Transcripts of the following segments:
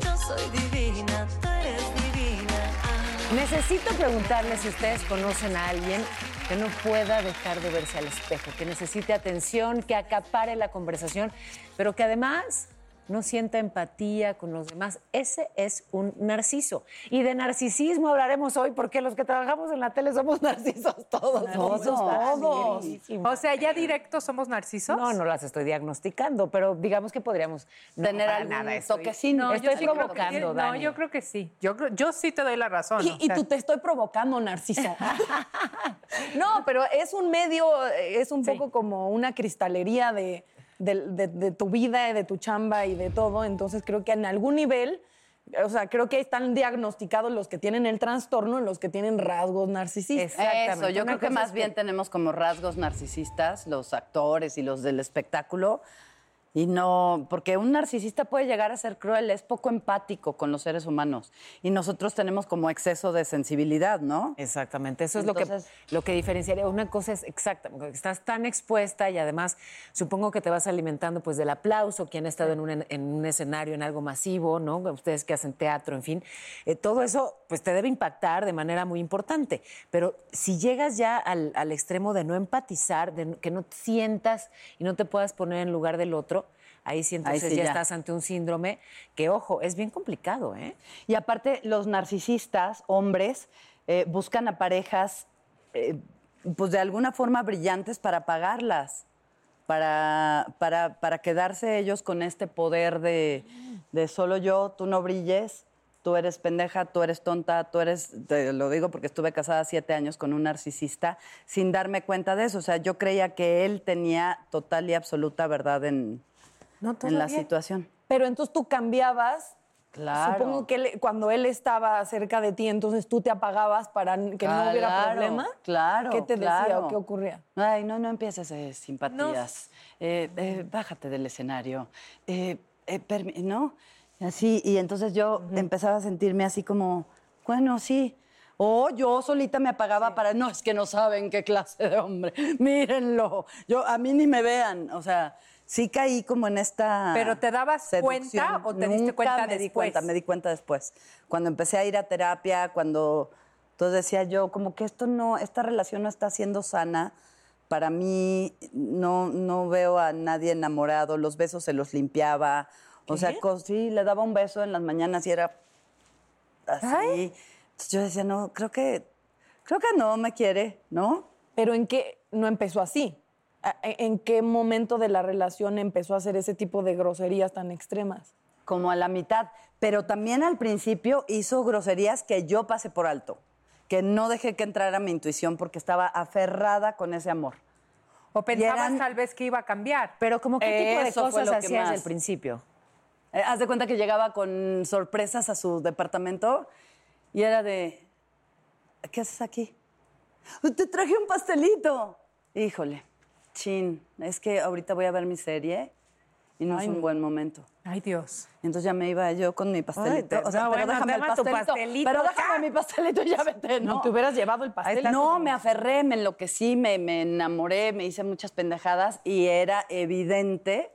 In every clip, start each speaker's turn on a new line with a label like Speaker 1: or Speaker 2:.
Speaker 1: Yo soy divina, tú eres divina.
Speaker 2: Necesito preguntarles si ustedes conocen a alguien que no pueda dejar de verse al espejo, que necesite atención, que acapare la conversación, pero que además no sienta empatía con los demás. Ese es un narciso. Y de narcisismo hablaremos hoy porque los que trabajamos en la tele somos narcisos todos. Todos.
Speaker 3: Todos. O sea, ya directo somos narcisos.
Speaker 2: No, no las estoy diagnosticando, pero digamos que podríamos no,
Speaker 4: Tener algún
Speaker 2: nada, estoy-
Speaker 4: toquecino.
Speaker 2: Estoy
Speaker 3: yo sí creo que-
Speaker 2: provocando,
Speaker 3: No, yo creo que sí. Yo, creo- yo sí te doy la razón.
Speaker 4: Y,
Speaker 3: o
Speaker 4: y tú te estoy provocando, Narciso. no, pero es un medio, es un poco como una cristalería de, de- de- de tu vida, de tu chamba y de todo. Entonces creo que en algún nivel, o sea, creo que están diagnosticados los que tienen el trastorno y los que tienen rasgos narcisistas.
Speaker 2: Exactamente.
Speaker 4: Eso, yo
Speaker 2: Una
Speaker 4: creo que más bien
Speaker 2: que-
Speaker 4: tenemos como rasgos narcisistas los actores y los del espectáculo. Y no, porque un narcisista puede llegar a ser cruel, es poco empático con los seres humanos. Y nosotros tenemos como exceso de sensibilidad, ¿no?
Speaker 2: Exactamente, eso es
Speaker 4: Entonces-
Speaker 2: lo, que, lo que diferenciaría. Una cosa es exacta, porque estás tan expuesta y además supongo que te vas alimentando pues del aplauso, quien ha estado en un, en- un escenario, en algo masivo, ¿no? Ustedes que hacen teatro, en fin. Eh, todo eso pues te debe impactar de manera muy importante. Pero si llegas ya al, al extremo de no empatizar, de que no sientas y no te puedas poner en lugar del otro, ahí sí entonces
Speaker 4: sí
Speaker 2: ya,
Speaker 4: ya.
Speaker 2: estás ante un síndrome que, ojo, es bien complicado, ¿eh?
Speaker 4: Y aparte, los narcisistas, hombres, eh, buscan a parejas, eh, pues de alguna forma brillantes para pagarlas, para, para, para quedarse ellos con este poder de, de solo yo, tú no brilles, tú eres pendeja, tú eres tonta, tú eres, te lo digo porque estuve casada siete años con un narcisista, sin darme cuenta de eso. O sea, yo creía que él tenía total y absoluta verdad en,
Speaker 2: No,
Speaker 4: en la situación.
Speaker 5: Pero entonces tú cambiabas.
Speaker 4: Claro.
Speaker 5: Supongo que él- cuando él estaba cerca de ti, entonces tú te apagabas para que no hubiera problema.
Speaker 4: Claro.
Speaker 5: ¿Qué te decía o qué ocurría?
Speaker 4: Ay, no, no empieces eh, simpatías. Eh, eh, bájate del escenario. Eh, eh, ¿No? Así, y entonces yo empezaba a sentirme así como, bueno, sí. O yo solita me apagaba para, no, es que no saben qué clase de hombre. Mírenlo. Yo, a mí ni me vean. O sea, sí caí como en esta.
Speaker 3: ¿Pero te dabas cuenta o te diste
Speaker 4: Nunca
Speaker 3: cuenta
Speaker 4: me di
Speaker 3: después?
Speaker 4: cuenta, me di cuenta después. Cuando empecé a ir a terapia, cuando entonces decía yo, como que esto no, esta relación no está siendo sana. Para mí, no, no veo a nadie enamorado, los besos se los limpiaba. O sea, co- sí, le daba un beso en las mañanas y era así. Entonces yo decía, no, creo que, creo que no me quiere, ¿no?
Speaker 5: Pero ¿en qué no empezó así? ¿A- ¿En qué momento de la relación empezó a hacer ese tipo de groserías tan extremas?
Speaker 4: como a la mitad, pero también al principio hizo groserías que yo pasé por alto, que no dejé que entrara mi intuición porque estaba aferrada con ese amor.
Speaker 3: O pensabas
Speaker 4: eran-
Speaker 3: tal vez que iba a cambiar.
Speaker 2: Pero como qué tipo de
Speaker 4: Eso
Speaker 2: cosas hacías el principio.
Speaker 4: Eh, haz de cuenta que llegaba con sorpresas a su departamento y era de, ¿qué haces aquí? Te traje un pastelito. Híjole, chin, es que ahorita voy a ver mi serie y no es un buen momento.
Speaker 3: Ay, Dios.
Speaker 4: Entonces ya me iba yo con mi pastelito.
Speaker 2: Ay, te-
Speaker 4: o sea,
Speaker 2: no,
Speaker 4: pero
Speaker 2: bueno,
Speaker 4: déjame el pastelito.
Speaker 2: pastelito,
Speaker 4: pero
Speaker 2: ja.
Speaker 4: déjame mi pastelito y ya vete, ¿no?
Speaker 5: No, te hubieras llevado el pastel.
Speaker 4: No, me aferré, me enloquecí, me, me enamoré, me hice muchas pendejadas y era evidente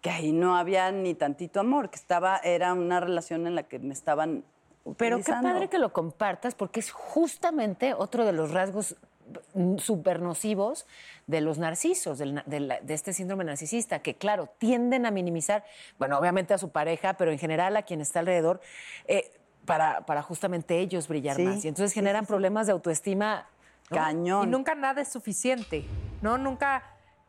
Speaker 4: que ahí no había ni tantito amor, que estaba, era una relación en la que me estaban
Speaker 2: Pero qué padre que lo compartas, porque es justamente otro de los rasgos súper nocivos de los narcisos, del de, la- de este síndrome narcisista, que claro, tienden a minimizar, bueno, obviamente a su pareja, pero en general a quien está alrededor. Eh, para, para justamente ellos brillar
Speaker 4: Sí,
Speaker 2: más. Y entonces generan
Speaker 4: sí, sí.
Speaker 2: problemas de autoestima. ¿no?
Speaker 4: Cañón.
Speaker 3: Y nunca nada es suficiente, ¿no? Nunca,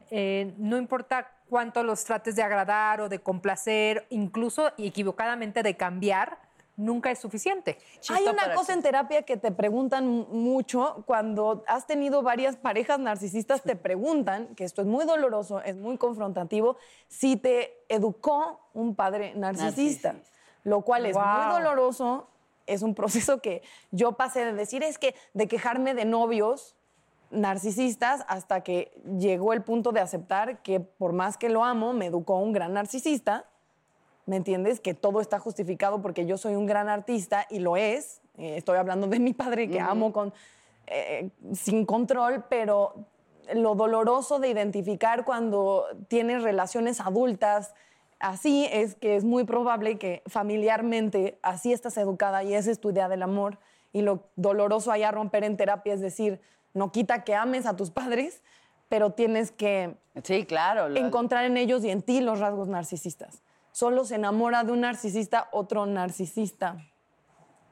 Speaker 3: eh, no importa cuánto los trates de agradar o de complacer, incluso y equivocadamente de cambiar, nunca es suficiente.
Speaker 5: Hay una cosa en terapia que te preguntan mu- mucho cuando has tenido varias parejas narcisistas, te preguntan, que esto es muy doloroso, es muy confrontativo, si te educó un padre narcisista, lo cual es muy doloroso, es un proceso que yo pasé de decir, es que de quejarme de novios narcisistas hasta que llegó el punto de aceptar que por más que lo amo, me educó un gran narcisista. ¿Me entiendes? Que todo está justificado porque yo soy un gran artista y lo es. Eh, estoy hablando de mi padre que amo con, eh, sin control, pero lo doloroso de identificar cuando tienes relaciones adultas así es que es muy probable que familiarmente así estás educada y esa es tu idea del amor. Y lo doloroso allá romper en terapia es decir, no quita que ames a tus padres, pero tienes que
Speaker 4: Sí, claro. lo-
Speaker 5: encontrar en ellos y en ti los rasgos narcisistas. Solo se enamora de un narcisista otro narcisista.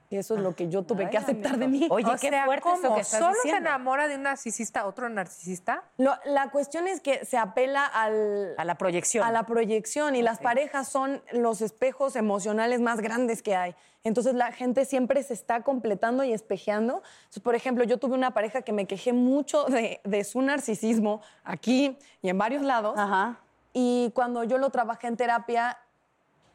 Speaker 5: Y eso es lo que yo tuve que aceptar de mí.
Speaker 2: Oye,
Speaker 3: o
Speaker 2: qué
Speaker 3: sea,
Speaker 2: fuerte eso
Speaker 3: ¿cómo?
Speaker 2: que estás
Speaker 3: ¿Solo se
Speaker 2: diciendo.
Speaker 3: enamora de un narcisista otro narcisista?
Speaker 5: Lo- la cuestión es que se apela al,
Speaker 2: A la proyección.
Speaker 5: a la proyección y las parejas son los espejos emocionales más grandes que hay. Entonces la gente siempre se está completando y espejeando. Entonces, por ejemplo, yo tuve una pareja que me quejé mucho de, de su narcisismo aquí y en varios lados.
Speaker 4: Ajá.
Speaker 5: Y cuando yo lo trabajé en terapia,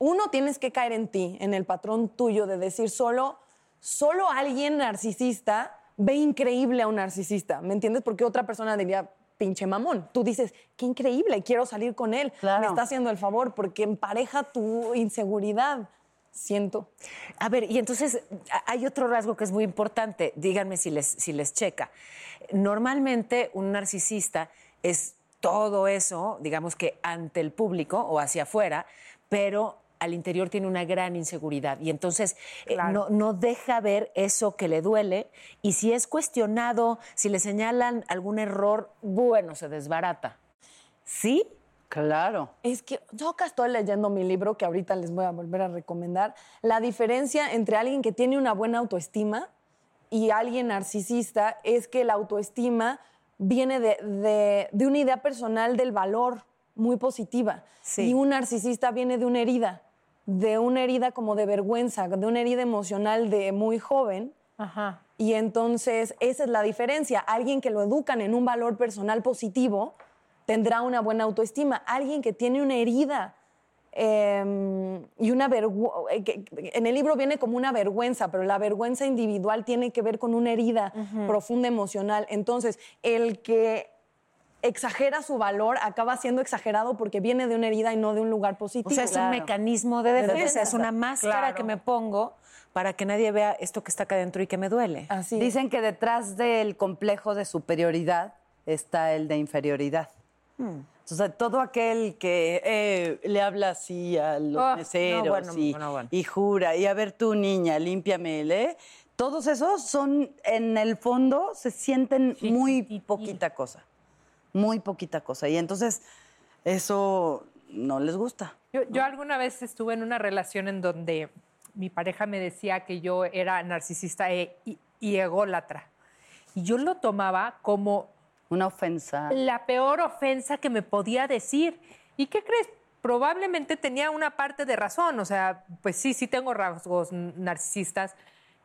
Speaker 5: uno tienes que caer en ti, en el patrón tuyo de decir solo, solo alguien narcisista ve increíble a un narcisista, ¿me entiendes? Porque otra persona diría, pinche mamón. Tú dices, qué increíble, quiero salir con él.
Speaker 4: Claro.
Speaker 5: Me está haciendo el favor porque empareja tu inseguridad, siento.
Speaker 2: A ver, y entonces hay otro rasgo que es muy importante. Díganme si les, si les checa. Normalmente un narcisista es todo eso, digamos que ante el público o hacia afuera, pero al interior tiene una gran inseguridad y entonces eh, no, no deja ver eso que le duele y si es cuestionado, si le señalan algún error, bueno, se desbarata. ¿Sí?
Speaker 4: Claro.
Speaker 5: Es que yo acá estoy leyendo mi libro que ahorita les voy a volver a recomendar. La diferencia entre alguien que tiene una buena autoestima y alguien narcisista es que la autoestima viene de, de- de una idea personal del valor muy positiva.
Speaker 2: Sí.
Speaker 5: Y un narcisista viene de una herida, de una herida como de vergüenza, de una herida emocional de muy joven.
Speaker 3: Ajá.
Speaker 5: Y entonces esa es la diferencia. Alguien que lo educan en un valor personal positivo tendrá una buena autoestima. Alguien que tiene una herida eh, y una vergüenza, en el libro viene como una vergüenza, pero la vergüenza individual tiene que ver con una herida profunda emocional. Entonces, el que exagera su valor acaba siendo exagerado porque viene de una herida y no de un lugar positivo.
Speaker 2: O sea, es un mecanismo de defensa,
Speaker 5: defensa.
Speaker 2: es una máscara
Speaker 3: Claro.
Speaker 2: que me pongo para que nadie vea esto que está acá adentro y que me duele.
Speaker 5: Así.
Speaker 4: Dicen que detrás del complejo de superioridad está el de inferioridad. O sea, todo aquel que eh, le habla así a los
Speaker 2: Oh,
Speaker 4: meseros
Speaker 2: no, bueno,
Speaker 4: y,
Speaker 2: no, bueno.
Speaker 4: y jura, y a ver tú, niña, límpiame, ¿eh? Todos esos son, en el fondo, se sienten muy poquita cosa. Muy poquita cosa. Y entonces, eso no les gusta.
Speaker 3: Yo, yo alguna vez estuve en una relación en donde mi pareja me decía que yo era narcisista e- y, y ególatra. Y yo lo tomaba como
Speaker 4: Una ofensa.
Speaker 3: la peor ofensa que me podía decir. ¿Y qué crees? Probablemente tenía una parte de razón. O sea, pues sí, sí tengo rasgos narcisistas.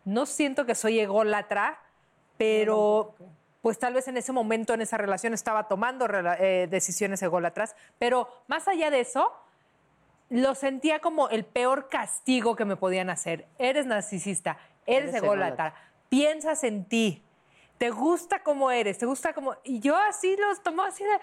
Speaker 3: No siento que soy ególatra, pero pues tal vez en ese momento, en esa relación, estaba tomando eh, decisiones ególatras. Pero más allá de eso, lo sentía como el peor castigo que me podían hacer. Eres narcisista, eres,
Speaker 4: Eres
Speaker 3: ególatra, piensas en ti, te gusta como eres, te gusta como... Y yo así los tomaba así de...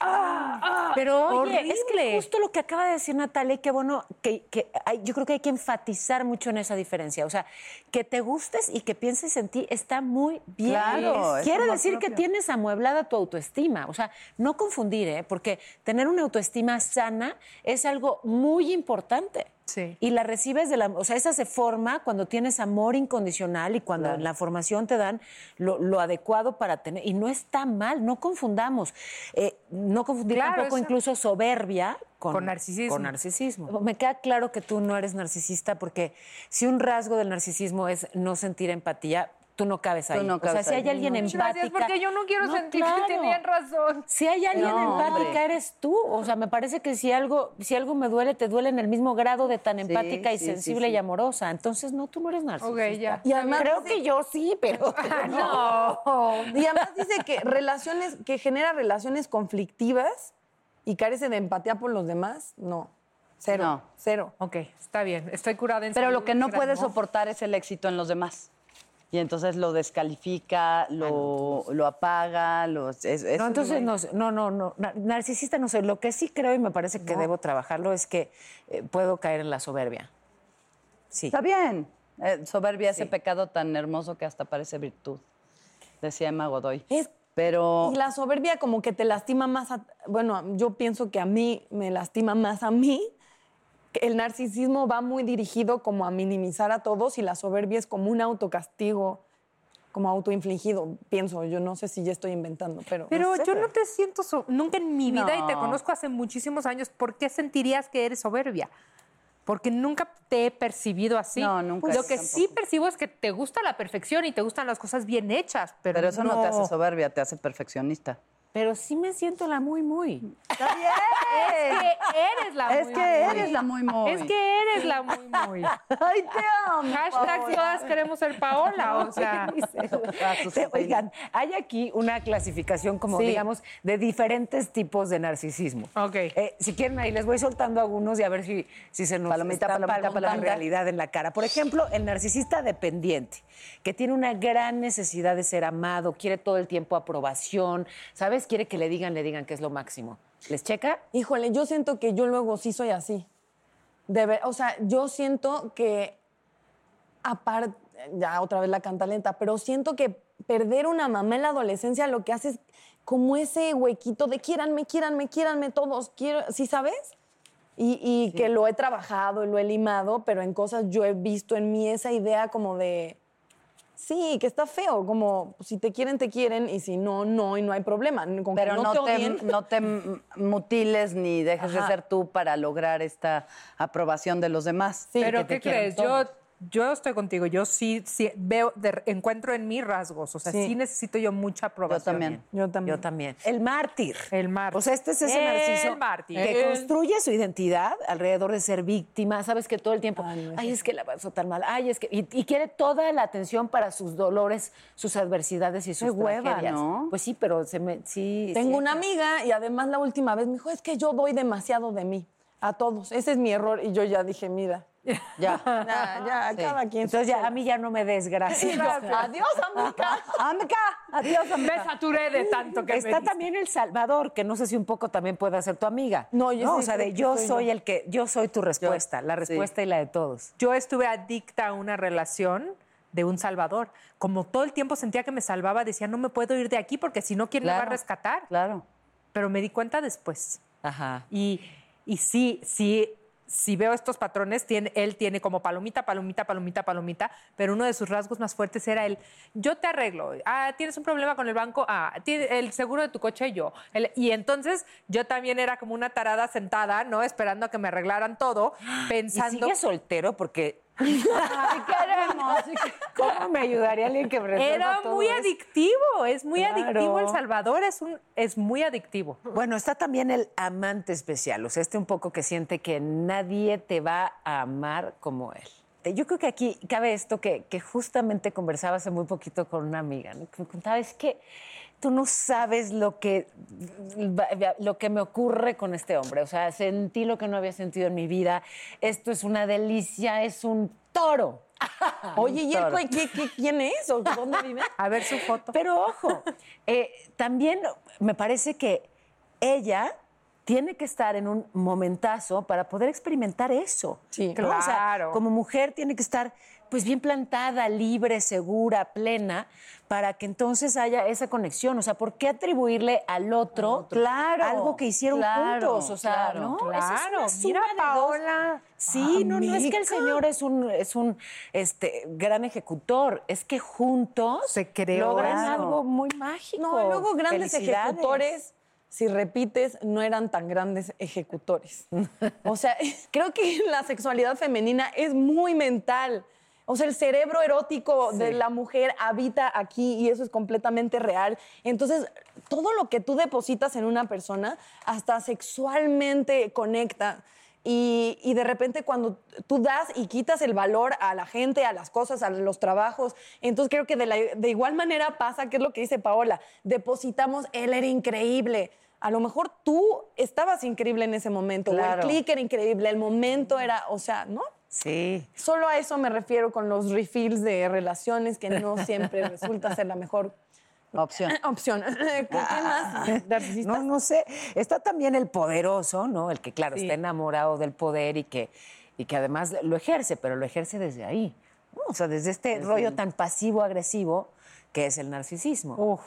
Speaker 3: ¡Ah! ah,
Speaker 2: Pero oye, es que justo lo que acaba de decir Natalia, qué bueno, que, que hay- yo creo que hay que enfatizar mucho en esa diferencia. O sea, que te gustes y que pienses en ti está muy bien.
Speaker 4: Claro,
Speaker 2: Quiere decir que
Speaker 4: propio.
Speaker 2: tienes amueblada tu autoestima. O sea, no confundir, ¿eh? Porque tener una autoestima sana es algo muy importante.
Speaker 3: Sí.
Speaker 2: Y la recibes de la, o sea, esa se forma cuando tienes amor incondicional y cuando en la formación te dan lo, lo adecuado para tener. Y no está mal, no confundamos. Eh, no confundir
Speaker 3: Claro,
Speaker 2: tampoco incluso soberbia con,
Speaker 3: Con narcisismo.
Speaker 2: con narcisismo. Me queda claro que tú no eres narcisista porque si un rasgo del narcisismo es no sentir empatía, tú no cabes
Speaker 4: Tú
Speaker 2: ahí.
Speaker 4: no
Speaker 2: o sea,
Speaker 4: cabes
Speaker 2: si hay
Speaker 4: ahí.
Speaker 2: alguien
Speaker 3: Muchas
Speaker 2: empática.
Speaker 3: gracias, porque yo no quiero
Speaker 2: No,
Speaker 3: sentir
Speaker 2: claro.
Speaker 3: que tenían razón.
Speaker 2: Si hay alguien
Speaker 4: No,
Speaker 2: empática,
Speaker 4: hombre.
Speaker 2: eres tú. O sea, me parece que si algo, si algo me duele, te duele en el mismo grado de tan empática y
Speaker 4: sí,
Speaker 2: sensible
Speaker 4: sí.
Speaker 2: y amorosa. Entonces, no, tú no eres narcisista.
Speaker 3: Ok, ya.
Speaker 5: Y además
Speaker 2: Creo
Speaker 5: dice-
Speaker 2: que yo sí, pero
Speaker 3: No.
Speaker 5: Y además dice que relaciones, que genera relaciones conflictivas y carece de empatía por los demás, no. Cero.
Speaker 4: No.
Speaker 5: Cero.
Speaker 3: Ok, está bien. Estoy curada en
Speaker 4: Pero
Speaker 3: salud,
Speaker 4: lo que no puede soportar es el éxito en los demás. Y entonces lo descalifica, lo, lo apaga, lo, es- es-
Speaker 2: No, entonces no, sé, no, no, no, na- narcisista no sé. Lo que sí creo y me parece que debo trabajarlo es que eh, puedo caer en la soberbia. Sí.
Speaker 4: Está bien. Eh, soberbia, ese
Speaker 2: Sí.
Speaker 4: pecado tan hermoso que hasta parece virtud, decía Emma Godoy.
Speaker 5: Es-
Speaker 4: Pero
Speaker 5: Y la soberbia como que te lastima más, a- bueno, yo pienso que a mí me lastima más a mí. El narcisismo va muy dirigido como a minimizar a todos y la soberbia es como un autocastigo, como autoinfligido, pienso. Yo no sé si ya estoy inventando, pero...
Speaker 3: Pero
Speaker 2: sé,
Speaker 3: yo no te siento so- nunca en mi vida y te
Speaker 4: No.
Speaker 3: conozco hace muchísimos años. ¿Por qué sentirías que eres soberbia? Porque nunca te he percibido así.
Speaker 4: No, nunca,
Speaker 3: Lo que sí percibo es que te gusta la perfección y te gustan las cosas bien hechas, pero,
Speaker 4: pero eso no. te hace soberbia, te hace perfeccionista.
Speaker 2: Pero sí me siento la muy, muy.
Speaker 4: Está bien.
Speaker 3: Es que eres la
Speaker 4: Es
Speaker 3: muy,
Speaker 4: que
Speaker 3: muy.
Speaker 4: eres la muy muy.
Speaker 3: Es que eres la muy muy.
Speaker 4: Ay, te amo.
Speaker 3: Hashtag todas queremos ser Paola, o sea.
Speaker 2: Oigan, hay aquí una clasificación como,
Speaker 5: Sí.
Speaker 2: digamos, de diferentes tipos de narcisismo.
Speaker 3: Ok.
Speaker 2: Eh, si quieren, ahí les voy soltando algunos y a ver si, si se nos
Speaker 4: Palomita,
Speaker 2: está
Speaker 4: palomita,
Speaker 2: palomita la
Speaker 4: palomita.
Speaker 2: realidad en la cara. Por ejemplo, el narcisista dependiente, que tiene una gran necesidad de ser amado, quiere todo el tiempo aprobación, ¿sabes? Quiere que le digan, le digan que es lo máximo. ¿Les checa?
Speaker 5: Híjole, yo siento que yo luego sí soy así. De ver- o sea, yo siento que, aparte, ya otra vez la cantalenta, pero siento que perder una mamá en la adolescencia lo que hace es como ese huequito de quieranme, quieranme, quieranme todos, quiero, ¿sí sabes? Y, y que lo he trabajado y lo he limado, pero en cosas yo he visto en mí esa idea como de, sí, que está feo, como si te quieren, te quieren, y si no, no, y no hay problema. Con que
Speaker 4: Pero no,
Speaker 5: te
Speaker 4: te,
Speaker 5: odien,
Speaker 4: no te m- mutiles ni dejes de ser tú para lograr esta aprobación de los demás.
Speaker 5: Sí,
Speaker 3: Pero
Speaker 5: que
Speaker 3: ¿qué crees?
Speaker 5: todos.
Speaker 3: Yo, yo estoy contigo. Yo sí, sí veo, de- encuentro en mí rasgos. O sea, sí.
Speaker 5: Sí.
Speaker 3: necesito yo mucha aprobación.
Speaker 4: también.
Speaker 5: Yo también.
Speaker 2: Yo también. El mártir.
Speaker 3: El mártir.
Speaker 2: O sea, este es ese
Speaker 3: El
Speaker 2: narciso
Speaker 3: mártir.
Speaker 2: que
Speaker 3: El-
Speaker 2: construye su identidad alrededor de ser víctima. Sabes que todo el tiempo,
Speaker 5: Ay, no,
Speaker 2: ay,
Speaker 5: eso
Speaker 2: es que la pasó tan mal, ay, es que. Y, y quiere toda la atención para sus dolores, sus adversidades y sus
Speaker 4: Qué hueva,
Speaker 2: tragedias.
Speaker 4: ¿no?
Speaker 2: Pues sí, pero se me. Sí.
Speaker 5: Tengo
Speaker 2: sí.
Speaker 5: una amiga y además la última vez me dijo, es que yo doy demasiado de mí a todos. Ese es mi error. Y yo ya dije, mira,
Speaker 4: Ya.
Speaker 5: ya, ya,
Speaker 4: Sí.
Speaker 5: cada quien.
Speaker 2: Entonces ya a mí ya no me des gracias.
Speaker 5: Adiós, amiga.
Speaker 4: Amica, adiós,
Speaker 3: Me
Speaker 4: amica.
Speaker 3: saturé de tanto que me
Speaker 2: Está también El Salvador, que no sé si un poco también puede ser tu amiga.
Speaker 5: No, yo
Speaker 2: O
Speaker 5: sí
Speaker 2: sea, de yo
Speaker 5: soy
Speaker 2: el que, yo soy tu respuesta, la
Speaker 4: sí.
Speaker 2: respuesta y la de todos.
Speaker 3: Yo estuve adicta a una relación de un salvador. Como todo el tiempo sentía que me salvaba, decía, no me puedo ir de aquí porque si no, ¿quién me va a
Speaker 4: Claro.
Speaker 3: rescatar?
Speaker 4: Claro.
Speaker 3: Pero me di cuenta después.
Speaker 2: Ajá.
Speaker 3: Y, y sí, sí, si veo estos patrones, tiene, él tiene como palomita, palomita, palomita, palomita, pero uno de sus rasgos más fuertes era el, yo te arreglo, ah, tienes un problema con el banco, ah, el seguro de tu coche yo. El- y entonces yo también era como una tarada sentada, ¿no? Esperando a que me arreglaran todo,
Speaker 2: ¿Y
Speaker 3: pensando...
Speaker 2: sigue soltero? Porque
Speaker 4: Que-
Speaker 2: ¿cómo me ayudaría alguien que me
Speaker 3: Era
Speaker 2: todo
Speaker 3: muy
Speaker 2: esto?
Speaker 3: adictivo, es muy
Speaker 2: Claro.
Speaker 3: adictivo El Salvador, es, un, es muy adictivo.
Speaker 2: Bueno, está también el amante especial, o sea, este un poco que siente que nadie te va a amar como él. Eh, Yo creo que aquí cabe esto que, que justamente conversaba hace muy poquito con una amiga, ¿no? que me contaba, es que tú no sabes lo que, lo que me ocurre con este hombre, o sea, sentí lo que no había sentido en mi vida, esto es una delicia, es un toro.
Speaker 5: Oye, ¿y él
Speaker 4: Toro.
Speaker 5: qué, qué- quién es o dónde vive?
Speaker 3: A ver su foto.
Speaker 2: Pero ojo, eh, también me parece que ella tiene que estar en un momentazo para poder experimentar eso.
Speaker 5: Sí.
Speaker 2: ¿no? O sea,
Speaker 3: Claro.
Speaker 2: como mujer tiene que estar pues bien plantada, libre, segura, plena, para que entonces haya esa conexión. O sea, ¿por qué atribuirle al otro,
Speaker 4: Claro,
Speaker 2: algo que hicieron
Speaker 4: claro,
Speaker 2: juntos? O sea,
Speaker 4: claro,
Speaker 2: ¿no? Es
Speaker 3: claro.
Speaker 2: una
Speaker 3: Mira. Paola.
Speaker 2: Sí, no, no es que el señor es un, es un este, gran ejecutor, es que juntos
Speaker 3: Se creó.
Speaker 2: logran algo muy mágico.
Speaker 5: No, luego grandes ejecutores, si repites, no eran tan grandes ejecutores. O sea, creo que la sexualidad femenina es muy mental. O sea, el cerebro erótico de la mujer habita aquí y eso es completamente real. Entonces, todo lo que tú depositas en una persona, hasta sexualmente conecta. Y, y de repente cuando tú das y quitas el valor a la gente, a las cosas, a los trabajos, entonces creo que de, la- de igual manera pasa, que es lo que dice Paola, depositamos, él era increíble. A lo mejor tú estabas increíble en ese momento, o el click era increíble, el momento era, o sea, ¿no?
Speaker 2: Sí.
Speaker 5: Solo a eso me refiero con los refills de relaciones que no siempre resulta ser la mejor
Speaker 4: Opción.
Speaker 5: opción. ¿Qué más? Narcisista.
Speaker 2: No, no sé. Está también el poderoso, ¿no? El que, claro, está enamorado del poder y que, y que además lo ejerce, pero lo ejerce desde ahí. ¿no? O sea, desde este rollo tan pasivo-agresivo que es el narcisismo.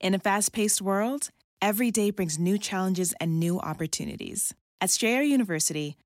Speaker 6: In a fast paced world, every day brings new challenges and new opportunities. At Strayer University,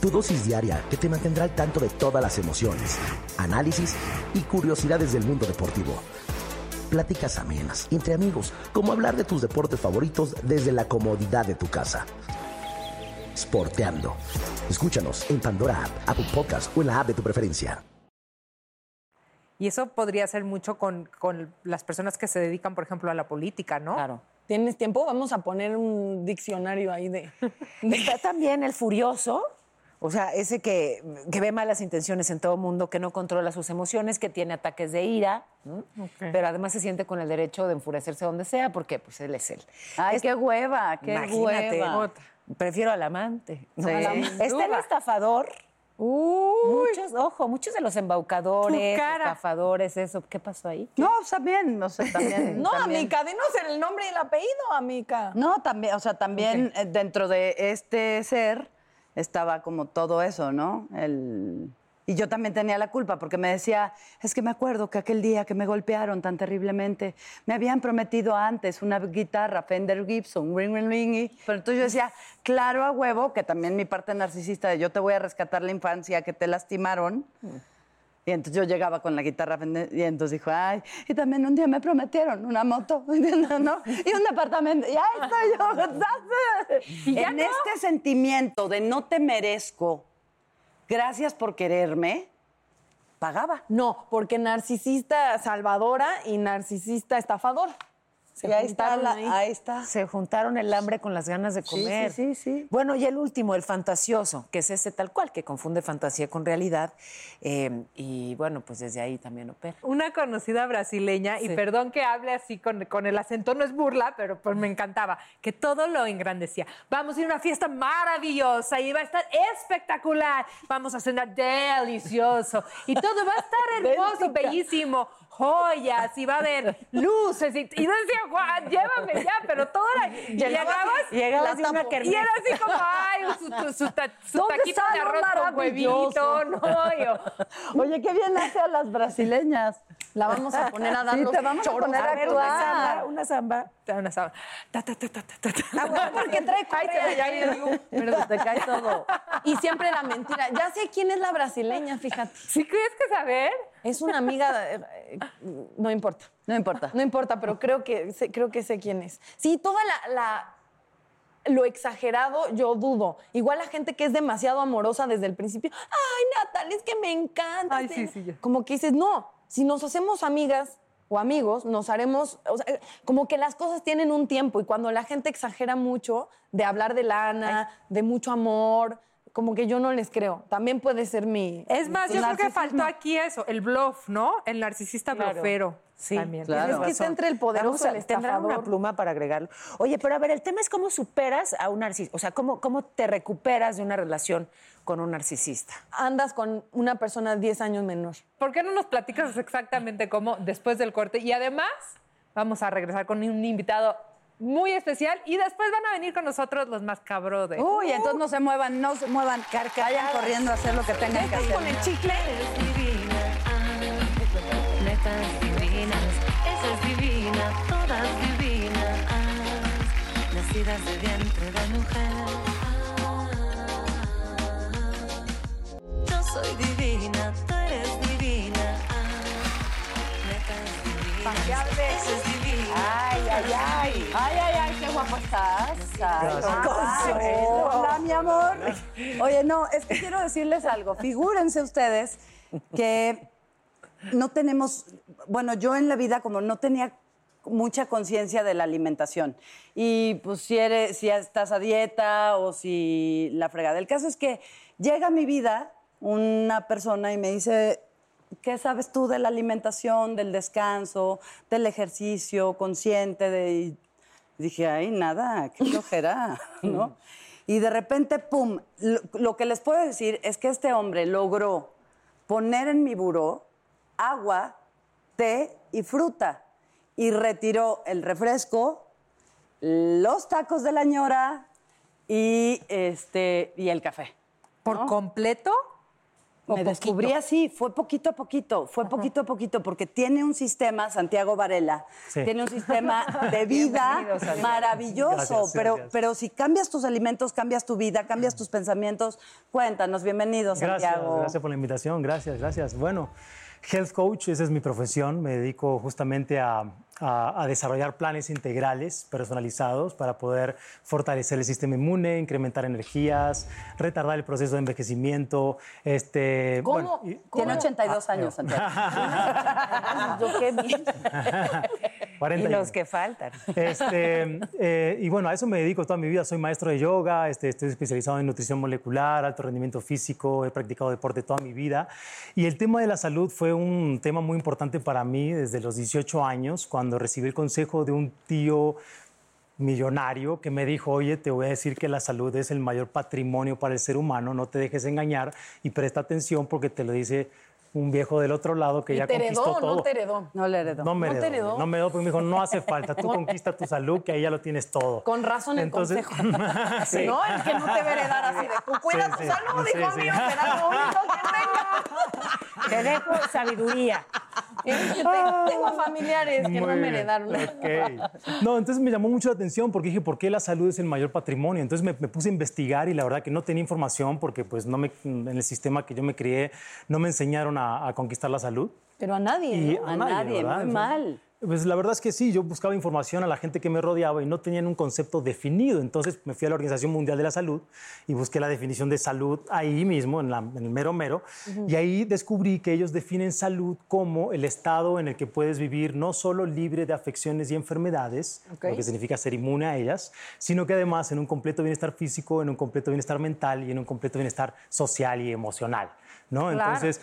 Speaker 7: Tu dosis diaria que te mantendrá al tanto de todas las emociones, análisis y curiosidades del mundo deportivo. Pláticas amenas entre amigos, como hablar de tus deportes favoritos desde la comodidad de tu casa. Sporteando. Escúchanos en Pandora App, Apple Podcast o en la app de tu preferencia.
Speaker 3: Y eso podría ser mucho con, con las personas que se dedican, por ejemplo, a la política, ¿no?
Speaker 2: Claro.
Speaker 5: ¿Tienes tiempo? Vamos a poner un diccionario ahí de...
Speaker 2: Está también el furioso, o sea, ese que, que ve malas intenciones en todo mundo, que no controla sus emociones, que tiene ataques de ira, ¿no? pero además se siente con el derecho de enfurecerse donde sea, porque pues él es él.
Speaker 4: Ay,
Speaker 2: Es-
Speaker 4: qué hueva, qué
Speaker 2: Imagínate,
Speaker 4: hueva.
Speaker 2: prefiero al amante. ¿no?
Speaker 4: Sí.
Speaker 2: Está el estafador. Muchos, ojo, muchos de los embaucadores, estafadores, eso. ¿Qué pasó ahí?
Speaker 4: No, también, o sea, también.
Speaker 5: No,
Speaker 4: también.
Speaker 5: amica, dinos el nombre y el apellido, amica.
Speaker 4: No, también, o sea, también eh, dentro de este ser estaba como todo eso, ¿no? El... Y yo también tenía la culpa porque me decía, es que me acuerdo que aquel día que me golpearon tan terriblemente, me habían prometido antes una guitarra Fender Gibson, ring, ring, ring. Pero entonces yo decía, claro a huevo, que también mi parte narcisista de yo te voy a rescatar la infancia que te lastimaron. Y entonces yo llegaba con la guitarra y entonces dijo, ay, y también un día me prometieron una moto, ¿no? Y un departamento. Y ahí estoy yo. en este sentimiento de no te merezco, gracias por quererme, pagaba.
Speaker 5: No, porque narcisista salvadora y narcisista estafador. Se
Speaker 4: y ahí está,
Speaker 5: juntaron
Speaker 4: la-
Speaker 5: ahí.
Speaker 4: ahí está.
Speaker 2: Se juntaron el hambre con las ganas de
Speaker 4: Sí,
Speaker 2: comer.
Speaker 4: sí, sí, sí.
Speaker 2: Bueno, y el último, el fantasioso, que es ese tal cual, que confunde fantasía con realidad. eh, y bueno, pues desde ahí también opera.
Speaker 3: Una conocida brasileña, y perdón que hable así con, con el acento, no es burla, pero pues me encantaba, que todo lo engrandecía. Vamos a ir a una fiesta maravillosa y va a estar espectacular. Vamos a cenar delicioso y todo va a estar hermoso, bellísimo. Joyas y va a haber luces y, y yo decía, Juan, llévame ya, pero todo era... llegabas,
Speaker 2: llegabas
Speaker 3: la
Speaker 2: una
Speaker 3: y era así como, ay, su, su, ta- su
Speaker 4: ¿Dónde
Speaker 3: taquito de arroz con huevito, no, yo,
Speaker 4: Oye, qué bien hace a las brasileñas.
Speaker 5: La vamos a poner a dar
Speaker 4: Sí,
Speaker 5: los
Speaker 4: te vamos a poner a
Speaker 2: ver, una
Speaker 4: actuar.
Speaker 2: samba, una samba.
Speaker 3: Una sábana. Ta, ta, ta, ta, ta, ta, ta.
Speaker 5: Ah, bueno, porque trae
Speaker 3: se el-
Speaker 4: Pero te cae todo.
Speaker 5: Y siempre la mentira. Ya sé quién es la brasileña, fíjate.
Speaker 3: ¿Sí crees que saber?
Speaker 5: Es una amiga. eh, no importa.
Speaker 4: No importa.
Speaker 5: No importa, pero creo que sé, creo que sé quién es. Sí, toda la, la- lo exagerado, yo dudo. Igual la gente que es demasiado amorosa desde el principio. Ay, Natal, es que me encanta.
Speaker 3: Ay, sí, sí, ya.
Speaker 5: Como que dices, no, si nos hacemos amigas o amigos, nos haremos, o sea, como que las cosas tienen un tiempo y cuando la gente exagera mucho de hablar de lana, de mucho amor, como que yo no les creo. También puede ser mi...
Speaker 3: Es más, yo creo que faltó aquí eso, el bluff, ¿no? El narcisista
Speaker 2: Claro.
Speaker 3: blofero.
Speaker 2: Sí,
Speaker 3: También.
Speaker 2: tienes
Speaker 5: Es que está entre el poderoso y el
Speaker 2: Tendrán una
Speaker 5: estafador.
Speaker 2: pluma para agregarlo. Oye, pero a ver, el tema es cómo superas a un narcisista. O sea, cómo, cómo te recuperas de una relación con un narcisista.
Speaker 5: Andas con una persona 10 años menor.
Speaker 3: ¿Por qué no nos platicas exactamente cómo después del corte? Y además, vamos a regresar con un invitado muy especial y después van a venir con nosotros los más cabros de.
Speaker 4: Uy, entonces no se muevan, no se muevan. Vayan corriendo a hacer lo que tengan que hacer.
Speaker 5: Con el chicle.
Speaker 1: Nacidas de vientre de mujer. Ah, yo soy divina, tú eres divina, ah, divinas.
Speaker 4: Ay, ay, ay. Ay, ay, ay, qué guapo estás. Ay,
Speaker 2: Consuelo.
Speaker 4: Hola, mi amor. Oye, no, es que quiero decirles algo. Figúrense ustedes que no tenemos, bueno, yo en la vida como no tenía mucha conciencia de la alimentación. Y pues si eres, si estás a dieta o si la fregada. El caso es que llega a mi vida una persona y me dice, ¿qué sabes tú de la alimentación, del descanso, del ejercicio consciente? De... y dije, ay, nada, qué flojera, ¿no? Y de repente, pum, lo, lo que les puedo decir es que este hombre logró poner en mi buró agua, té y fruta y retiró el refresco, los tacos de la ñora y, este, y el café.
Speaker 3: ¿Por completo? ¿O
Speaker 4: Me descubrí
Speaker 3: poquito?
Speaker 4: así, fue poquito a poquito, fue poquito a poquito, porque tiene un sistema, Santiago Varela,
Speaker 8: Sí.
Speaker 4: tiene un sistema de vida maravilloso,
Speaker 8: Gracias,
Speaker 4: pero,
Speaker 8: gracias.
Speaker 4: pero si cambias tus alimentos, cambias tu vida, cambias tus pensamientos, cuéntanos, bienvenido,
Speaker 8: Gracias,
Speaker 4: Santiago.
Speaker 8: gracias por la invitación, gracias, gracias. Bueno, Health Coach, esa es mi profesión, me dedico justamente a, a- a desarrollar planes integrales personalizados para poder fortalecer el sistema inmune, incrementar energías, retardar el proceso de envejecimiento. Este,
Speaker 5: ¿Cómo?
Speaker 8: bueno, y-
Speaker 4: Tiene 82
Speaker 8: Ah,
Speaker 4: años, Santiago.
Speaker 5: Yo qué bien.
Speaker 8: 41.
Speaker 2: Y los que faltan.
Speaker 8: Este, eh, y bueno, a eso me dedico toda mi vida. Soy maestro de yoga, este, estoy especializado en nutrición molecular, alto rendimiento físico, he practicado deporte toda mi vida. Y el tema de la salud fue un tema muy importante para mí desde los 18 años, cuando recibí el consejo de un tío millonario que me dijo, oye, te voy a decir que la salud es el mayor patrimonio para el ser humano, no te dejes engañar y presta atención porque te lo dice un viejo del otro lado que
Speaker 5: Y
Speaker 8: ya
Speaker 5: te
Speaker 8: conquistó
Speaker 5: heredó,
Speaker 8: todo.
Speaker 5: no te heredó.
Speaker 4: No le heredó.
Speaker 8: No me
Speaker 5: ¿No te
Speaker 8: heredó,
Speaker 5: heredó?
Speaker 8: No me heredó porque me dijo, no hace falta, tú conquista tu salud, que ahí ya lo tienes todo.
Speaker 5: Con razón el
Speaker 8: Entonces-
Speaker 5: consejo.
Speaker 8: Sí.
Speaker 5: No, el que no te va a heredar así de tú cuida
Speaker 8: Sí,
Speaker 5: tu
Speaker 8: sí,
Speaker 5: salud,
Speaker 8: sí,
Speaker 5: hijo
Speaker 8: sí.
Speaker 5: mío, será lo único que tengo.
Speaker 2: Te dejo sabiduría.
Speaker 5: Tengo, tengo familiares que no me heredaron.
Speaker 8: ok. No, entonces me llamó mucho la atención porque dije, ¿por qué la salud es el mayor patrimonio? Entonces me, me puse a investigar y la verdad que no tenía información porque pues no me, en el sistema que yo me crié no me enseñaron a, a conquistar la salud.
Speaker 5: Pero a nadie.
Speaker 8: Y
Speaker 5: ¿no?
Speaker 4: A nadie, muy mal.
Speaker 8: Pues la verdad es que sí, yo buscaba información a la gente que me rodeaba y no tenían un concepto definido. Entonces me fui a la Organización Mundial de la Salud y busqué la definición de salud ahí mismo, en, la- en el mero mero. Y ahí descubrí que ellos definen salud como el estado en el que puedes vivir no solo libre de afecciones y enfermedades, lo que significa ser inmune a ellas, sino que además en un completo bienestar físico, en un completo bienestar mental y en un completo bienestar social y emocional. ¿no?
Speaker 5: Claro.
Speaker 8: Entonces,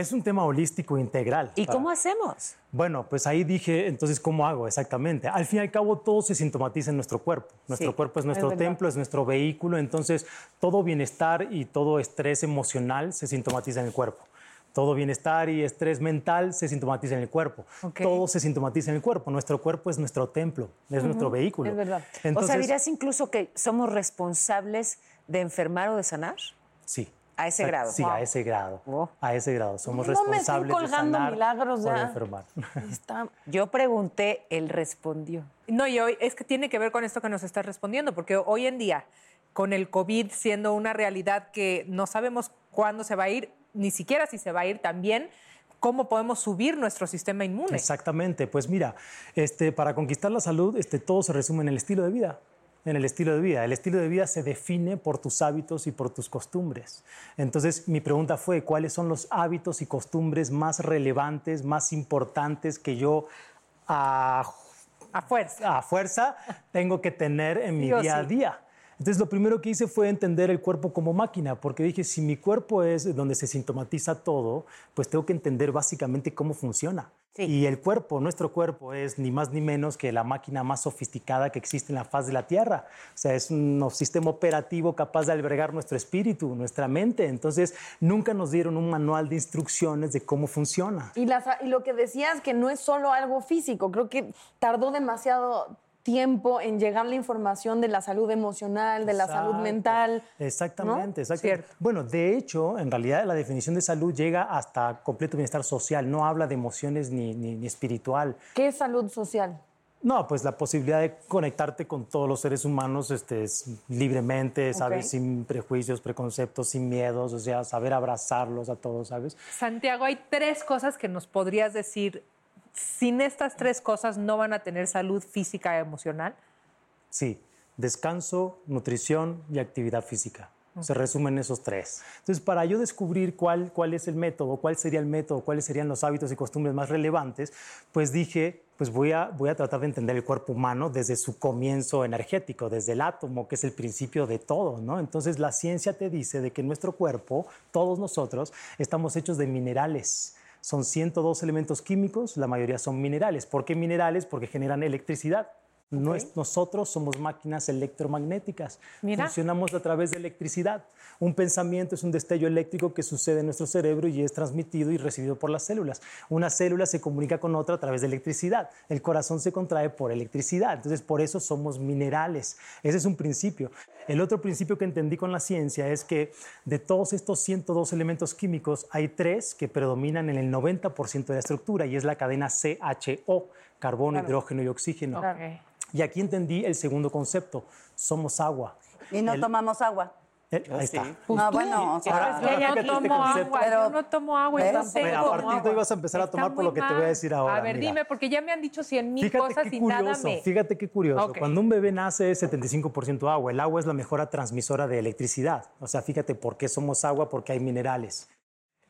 Speaker 8: es un tema holístico integral.
Speaker 2: ¿Y
Speaker 8: para-
Speaker 2: cómo hacemos?
Speaker 8: bueno, pues ahí dije, entonces, ¿cómo hago exactamente? Al fin y al cabo, todo se sintomatiza en nuestro cuerpo. Nuestro
Speaker 2: Sí,
Speaker 8: cuerpo es nuestro templo, es nuestro vehículo, entonces todo bienestar y todo estrés emocional se sintomatiza en el cuerpo. Todo bienestar y estrés mental se sintomatiza en el cuerpo.
Speaker 3: Ok.
Speaker 8: Todo se sintomatiza en el cuerpo. Nuestro cuerpo es nuestro templo, es nuestro vehículo.
Speaker 5: es verdad.
Speaker 2: o sea, dirías incluso que somos responsables de enfermar o de sanar.
Speaker 8: sí.
Speaker 2: A ese grado.
Speaker 8: Sí,
Speaker 2: Wow.
Speaker 8: a ese grado.
Speaker 2: Wow.
Speaker 8: A ese grado. Somos
Speaker 5: No me estén
Speaker 8: responsables de
Speaker 5: colgando
Speaker 8: sanar
Speaker 5: milagros
Speaker 8: o de
Speaker 5: ya.
Speaker 8: enfermar.
Speaker 5: Está-
Speaker 2: Yo pregunté, él respondió.
Speaker 3: No, y hoy es que tiene que ver con esto que nos estás respondiendo, porque hoy en día, con el COVID siendo una realidad que no sabemos cuándo se va a ir, ni siquiera si se va a ir también, ¿cómo podemos subir nuestro sistema inmune?
Speaker 8: Exactamente, pues mira, este, para conquistar la salud, este, todo se resume en el estilo de vida. En el estilo de vida. El estilo de vida se define por tus hábitos y por tus costumbres. Entonces, mi pregunta fue, ¿cuáles son los hábitos y costumbres más relevantes, más importantes que yo a,
Speaker 3: A fuerza.
Speaker 8: a fuerza tengo que tener en mi
Speaker 3: Sí
Speaker 8: día a día? Entonces, lo primero que hice fue entender el cuerpo como máquina, porque dije, si mi cuerpo es donde se sintomatiza todo, pues tengo que entender básicamente cómo funciona. Y el cuerpo, nuestro cuerpo, es ni más ni menos que la máquina más sofisticada que existe en la faz de la Tierra. O sea, es un sistema operativo capaz de albergar nuestro espíritu, nuestra mente. Entonces, nunca nos dieron un manual de instrucciones de cómo funciona.
Speaker 5: Y, las- y lo que decías que no es solo algo físico, creo que tardó demasiado tiempo en llegar la información de la salud emocional, de la salud mental.
Speaker 8: Exactamente, exactamente. Bueno, de hecho, en realidad la definición de salud llega hasta completo bienestar social, no habla de emociones ni, ni- ni espiritual.
Speaker 5: ¿Qué es salud social?
Speaker 8: No, pues la posibilidad de conectarte con todos los seres humanos este, es libremente, ¿sabes? Sin prejuicios, preconceptos, sin miedos, o sea, saber abrazarlos a todos, ¿sabes?
Speaker 3: Santiago, hay tres cosas que nos podrías decir. Sin estas tres cosas no van a tener salud física y emocional.
Speaker 8: Sí, descanso, nutrición y actividad física. Se resumen esos tres. Entonces, para yo descubrir cuál, cuál es el método, cuál sería el método, cuáles serían los hábitos y costumbres más relevantes, pues dije, pues voy a, voy a tratar de entender el cuerpo humano desde su comienzo energético, desde el átomo, que es el principio de todo, ¿no? Entonces, la ciencia te dice de que nuestro cuerpo, todos nosotros, estamos hechos de minerales. Son 102 elementos químicos, la mayoría son minerales. ¿Por qué minerales? Porque generan electricidad. Nues- Nosotros somos máquinas electromagnéticas.
Speaker 3: Mira.
Speaker 8: Funcionamos a través de electricidad. Un pensamiento es un destello eléctrico que sucede en nuestro cerebro y es transmitido y recibido por las células. Una célula se comunica con otra a través de electricidad. El corazón se contrae por electricidad. Entonces, por eso somos minerales. Ese es un principio. El otro principio que entendí con la ciencia es que de todos estos 102 elementos químicos, hay tres que predominan en el 90% de la estructura y es la cadena CHO, carbono, hidrógeno y oxígeno. Y aquí entendí el segundo concepto, somos agua.
Speaker 4: Y no
Speaker 8: El-
Speaker 4: tomamos agua.
Speaker 8: el- ahí está.
Speaker 4: Ah, bueno, o sea,
Speaker 8: Ahora-
Speaker 3: Es que
Speaker 8: ahora
Speaker 3: yo
Speaker 8: este
Speaker 3: tomo
Speaker 8: concepto.
Speaker 3: agua,
Speaker 4: Pero-
Speaker 3: yo no tomo agua. tampoco
Speaker 8: Mira, a partir de hoy vas a empezar a
Speaker 3: Está
Speaker 8: tomar por lo que te voy a
Speaker 3: mal.
Speaker 8: decir ahora,
Speaker 3: A ver,
Speaker 8: mira.
Speaker 3: dime, porque ya me han dicho cien mil
Speaker 8: Fíjate
Speaker 3: cosas
Speaker 8: qué
Speaker 3: y nada
Speaker 8: curioso,
Speaker 3: me...
Speaker 8: fíjate qué curioso.
Speaker 3: Ok.
Speaker 8: Cuando un bebé nace es 75% agua. El agua es la mejor transmisora de electricidad. O sea, fíjate por qué somos agua, porque hay minerales.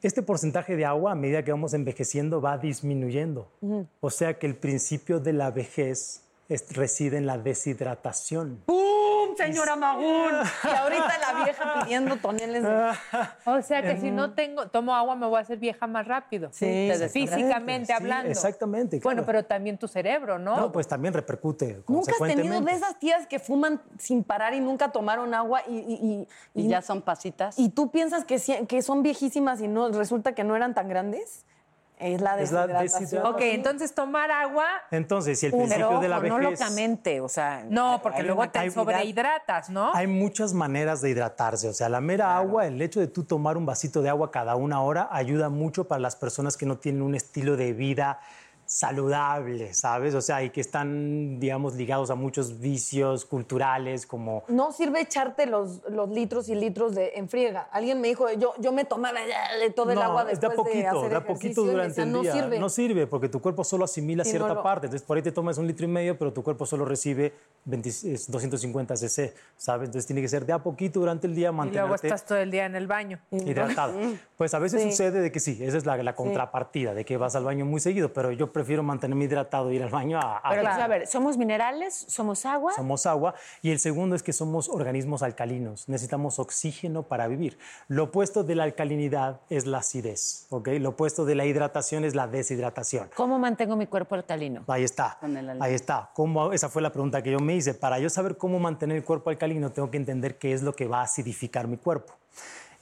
Speaker 8: Este porcentaje de agua, a medida que vamos envejeciendo, va disminuyendo. O sea que el principio de la vejez es- reside en la deshidratación.
Speaker 5: ¡Pum, señora Magún! Y ahorita la vieja pidiendo toneles de...
Speaker 3: O sea que si no tengo, tomo agua me voy a hacer vieja más rápido.
Speaker 5: Sí,
Speaker 3: físicamente
Speaker 8: Sí,
Speaker 3: hablando.
Speaker 8: exactamente,
Speaker 3: Bueno,
Speaker 8: claro.
Speaker 3: pero también tu cerebro, ¿no?
Speaker 8: No, pues también repercute
Speaker 5: ¿Nunca has tenido de esas tías que fuman sin parar y nunca tomaron agua y, y- y-
Speaker 4: y ya son pasitas.
Speaker 5: y tú piensas que, que son viejísimas y no resulta que no eran tan grandes? Es la
Speaker 8: Es la
Speaker 5: deshidratación.
Speaker 8: deshidratación.
Speaker 3: ok, entonces tomar agua,
Speaker 8: Entonces, si el
Speaker 2: Pero
Speaker 8: principio de la
Speaker 2: ojo, no
Speaker 8: vejez...
Speaker 2: locamente, o sea...
Speaker 3: no, porque luego te sobrehidratas, ¿no?
Speaker 8: Hay muchas maneras de hidratarse. O sea, la mera agua, el hecho de tú tomar un vasito de agua cada una hora ayuda mucho para las personas que no tienen un estilo de vida saludable, ¿sabes? O sea, y que están, digamos, ligados a muchos vicios culturales como...
Speaker 5: No sirve echarte los, los litros y litros de en friega. Alguien me dijo, yo, yo me tomaba todo el
Speaker 8: No,
Speaker 5: agua después de,
Speaker 8: poquito,
Speaker 5: hacer
Speaker 8: de a
Speaker 5: ejercicio
Speaker 8: poquito durante
Speaker 5: decía,
Speaker 8: el
Speaker 5: no
Speaker 8: día.
Speaker 5: sirve.
Speaker 8: No sirve porque tu cuerpo solo asimila
Speaker 5: Sí,
Speaker 8: cierta
Speaker 5: no lo-
Speaker 8: parte. Entonces, por ahí te tomas un litro y medio, pero tu cuerpo solo recibe 20 es 250 cc, ¿sabes? Entonces, tiene que ser de a poquito durante el día
Speaker 3: y luego
Speaker 8: mantenerte
Speaker 3: estás todo el día en el baño.
Speaker 8: hidratado. Pues a veces
Speaker 5: Sí.
Speaker 8: sucede de que sí, esa es la, la contrapartida, de que vas al baño muy seguido, pero yo prefiero mantenerme hidratado e ir al baño a... a-
Speaker 2: Pero entonces, a ver, somos minerales, somos agua.
Speaker 8: somos agua y el segundo es que somos organismos alcalinos, necesitamos oxígeno para vivir. Lo opuesto de la alcalinidad es la acidez, ¿ok? Lo opuesto de la hidratación es la deshidratación.
Speaker 2: ¿Cómo mantengo mi cuerpo alcalino?
Speaker 8: Ahí está, ahí está. ¿Cómo, esa fue la pregunta que yo me hice. Para yo saber cómo mantener el cuerpo alcalino, tengo que entender qué es lo que va a acidificar mi cuerpo.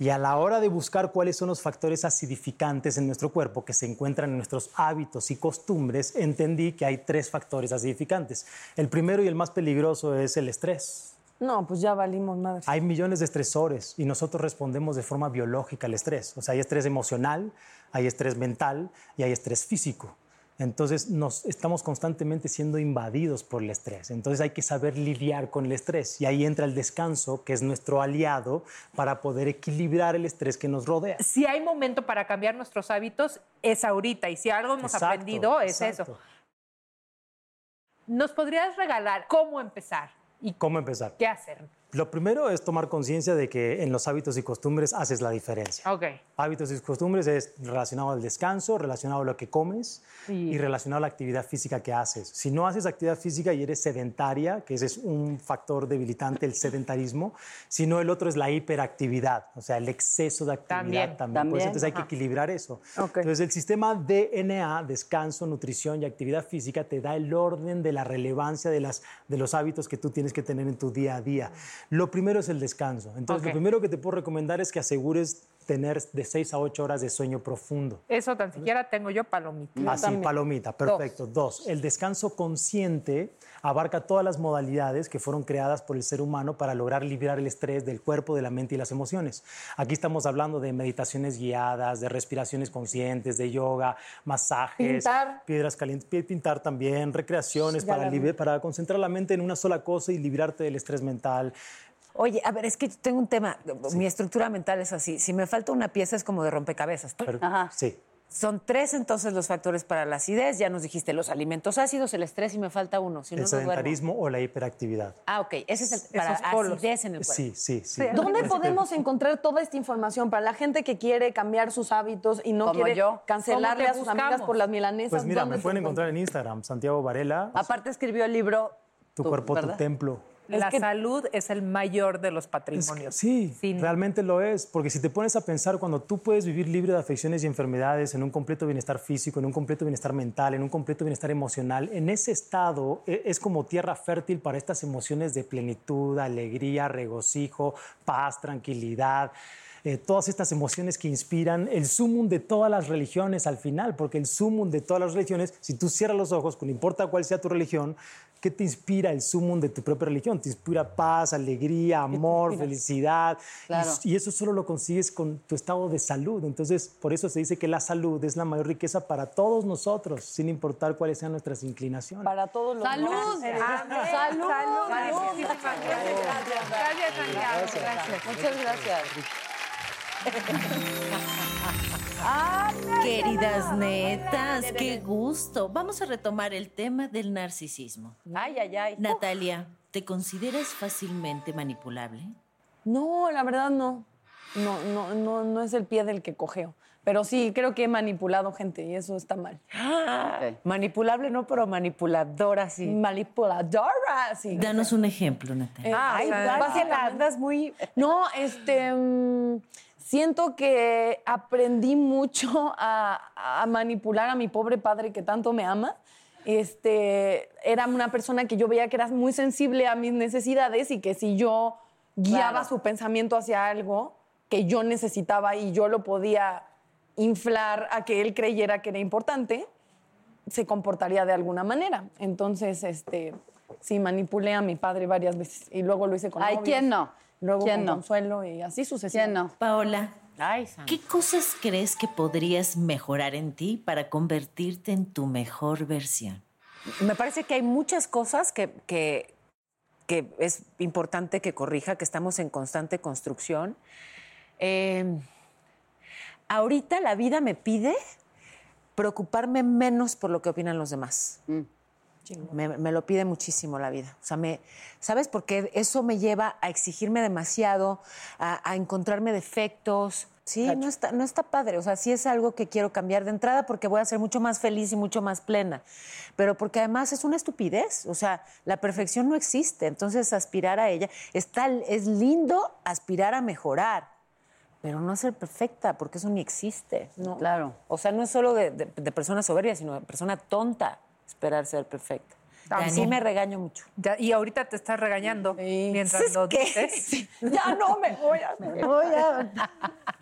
Speaker 8: Y a la hora de buscar cuáles son los factores acidificantes en nuestro cuerpo que se encuentran en nuestros hábitos y costumbres, entendí que hay tres factores acidificantes. El primero y el más peligroso es el estrés.
Speaker 5: No, pues ya valimos madre.
Speaker 8: Hay millones de estresores y nosotros respondemos de forma biológica al estrés. O sea, hay estrés emocional, hay estrés mental y hay estrés físico. Entonces, nos estamos constantemente siendo invadidos por el estrés. Entonces, hay que saber lidiar con el estrés. Y ahí entra el descanso, que es nuestro aliado para poder equilibrar el estrés que nos rodea.
Speaker 3: Si hay momento para cambiar nuestros hábitos, es ahorita. Y si algo hemos
Speaker 8: Exacto,
Speaker 3: aprendido, es
Speaker 8: exacto.
Speaker 3: eso. ¿Nos podrías regalar cómo empezar y
Speaker 8: ¿Cómo empezar?
Speaker 3: qué hacer?
Speaker 8: Lo primero es tomar conciencia de que en los hábitos y costumbres haces la diferencia.
Speaker 3: Ok.
Speaker 8: Hábitos y costumbres es relacionado al descanso, relacionado a lo que comes y relacionado a la actividad física que haces. Si no haces actividad física y eres sedentaria, que ese es un factor debilitante, el sedentarismo, sino el otro es la hiperactividad, o sea, el exceso de actividad
Speaker 3: También.
Speaker 8: también. Pues
Speaker 4: También.
Speaker 8: entonces hay que equilibrar eso.
Speaker 5: Ok.
Speaker 8: Entonces el sistema DNA, descanso, nutrición y actividad física, te da el orden de la relevancia de, las, de los hábitos que tú tienes que tener en tu día a día. Lo primero es el descanso. Entonces lo primero que te puedo recomendar es que asegures tener de 6 a 8 horas de sueño profundo.
Speaker 3: Eso tan siquiera tengo yo palomita.
Speaker 8: Así, palomita, perfecto. Dos. el descanso consciente abarca todas las modalidades que fueron creadas por el ser humano para lograr liberar el estrés del cuerpo, de la mente y las emociones. Aquí estamos hablando de meditaciones guiadas, de respiraciones conscientes, de yoga, masajes,
Speaker 5: Pintar.
Speaker 8: piedras calientes, pi- pintar también, recreaciones
Speaker 5: Ya
Speaker 8: para, para concentrar la mente en una sola cosa y liberarte del estrés mental.
Speaker 2: Oye, a ver, es que tengo un tema. Mi estructura mental es así. Si me falta una pieza es como de rompecabezas.
Speaker 8: Pero-
Speaker 4: Ajá.
Speaker 8: Sí.
Speaker 2: Son tres entonces los factores para la acidez. Ya nos dijiste los alimentos ácidos, el estrés y me falta uno. Si no,
Speaker 8: el
Speaker 2: no
Speaker 8: sedentarismo o la hiperactividad.
Speaker 2: Ah, ok. Ese es el para
Speaker 3: Esos polos.
Speaker 2: acidez en el cuerpo.
Speaker 8: Sí, sí, sí.
Speaker 5: ¿Dónde podemos encontrar toda esta información para la gente que quiere cambiar sus hábitos y no
Speaker 4: Como
Speaker 5: quiere
Speaker 4: yo.
Speaker 5: cancelarle
Speaker 3: ¿Cómo
Speaker 5: a sus amigas por las milanesas?
Speaker 8: Pues mira,
Speaker 5: ¿Dónde
Speaker 8: me pueden encontrar en Instagram, Santiago Varela,
Speaker 4: Aparte escribió el libro
Speaker 8: tu cuerpo,
Speaker 4: ¿verdad?
Speaker 8: tu templo.
Speaker 3: La
Speaker 5: que-
Speaker 3: salud es el mayor de los
Speaker 8: Es que
Speaker 3: patrimonios.
Speaker 8: sí,
Speaker 3: Sin-
Speaker 8: realmente lo es, porque si te pones a pensar, cuando tú puedes vivir libre de afecciones y enfermedades, en un completo bienestar físico, en un completo bienestar mental, en un completo bienestar emocional, en ese estado e- es como tierra fértil para estas emociones de plenitud, alegría, regocijo, paz, tranquilidad. eh, todas estas emociones que inspiran el sumum de todas las religiones al final, porque el sumum de todas las religiones, si tú cierras los ojos, no importa cuál sea tu religión, ¿qué te inspira el sumum de tu propia religión? Te inspira paz, alegría, amor, felicidad. Y-
Speaker 4: Claro.
Speaker 8: Y, eso solo lo consigues con tu estado de salud. Entonces, por eso se dice que la salud es la mayor riqueza para todos nosotros, sin importar cuáles sean nuestras inclinaciones.
Speaker 5: Para todos los
Speaker 4: ¡Salud!
Speaker 3: Salud.
Speaker 5: ¡Salud!
Speaker 3: Salud. Gracias.
Speaker 4: Muchas gracias.
Speaker 9: Queridas netas, qué gusto. Vamos a retomar el tema del narcisismo.
Speaker 4: Ay, ay, ay.
Speaker 9: Natalia, ¿te consideras fácilmente manipulable?
Speaker 5: No, la verdad no. No, no, no, no es el pie del que cojeo. Pero sí, creo que he manipulado gente y eso está mal.
Speaker 2: Manipulable no, pero manipuladora sí.
Speaker 5: Manipuladora, sí.
Speaker 9: Danos un ejemplo, Natalia.
Speaker 5: Eh,
Speaker 3: Ah,
Speaker 5: ay,
Speaker 3: o sea,
Speaker 5: básicamente-
Speaker 2: andas muy...
Speaker 5: No, este. mm, siento que aprendí mucho a, a manipular a mi pobre padre que tanto me ama. Este, era una persona que yo veía que era muy sensible a mis necesidades y que si yo guiaba
Speaker 4: Claro.
Speaker 5: su pensamiento hacia algo que yo necesitaba y yo lo podía inflar a que él creyera que era importante, se comportaría de alguna manera. Entonces, este, sí, manipulé a mi padre varias veces y luego lo hice con
Speaker 4: Ay,
Speaker 5: novios,
Speaker 4: ¿quién no?
Speaker 5: Luego
Speaker 4: ¿Quién
Speaker 5: con
Speaker 4: no?
Speaker 5: Consuelo y así
Speaker 4: ¿Quién
Speaker 5: sucesivamente.
Speaker 4: no?
Speaker 9: Paola,
Speaker 2: Ay.
Speaker 9: ¿qué cosas crees que podrías mejorar en ti para convertirte en tu mejor versión?
Speaker 2: Me parece que hay muchas cosas que, que, que es importante que corrija, que estamos en constante construcción. Eh, ahorita la vida me pide preocuparme menos por lo que opinan los demás. Me, me lo pide muchísimo la vida. O sea, me, ¿sabes? Porque eso me lleva a exigirme demasiado, a, a encontrarme defectos. Sí, no está, no está padre. O sea, sí es algo que quiero cambiar de entrada porque voy a ser mucho más feliz y mucho más plena. Pero porque además es una estupidez. O sea, la perfección no existe. Entonces, aspirar a ella. Está, es lindo aspirar a mejorar, pero no ser perfecta porque eso ni existe. ¿no?
Speaker 4: Claro.
Speaker 2: O sea, no es solo de, de, de persona soberbia, sino de persona tonta esperar ser perfecta.
Speaker 3: Dani.
Speaker 2: Sí me regaño mucho.
Speaker 3: Ya- y ahorita te estás regañando mientras
Speaker 2: ¿Es
Speaker 3: lo
Speaker 2: qué?
Speaker 3: dices.
Speaker 5: Ya no me voy a... me voy a-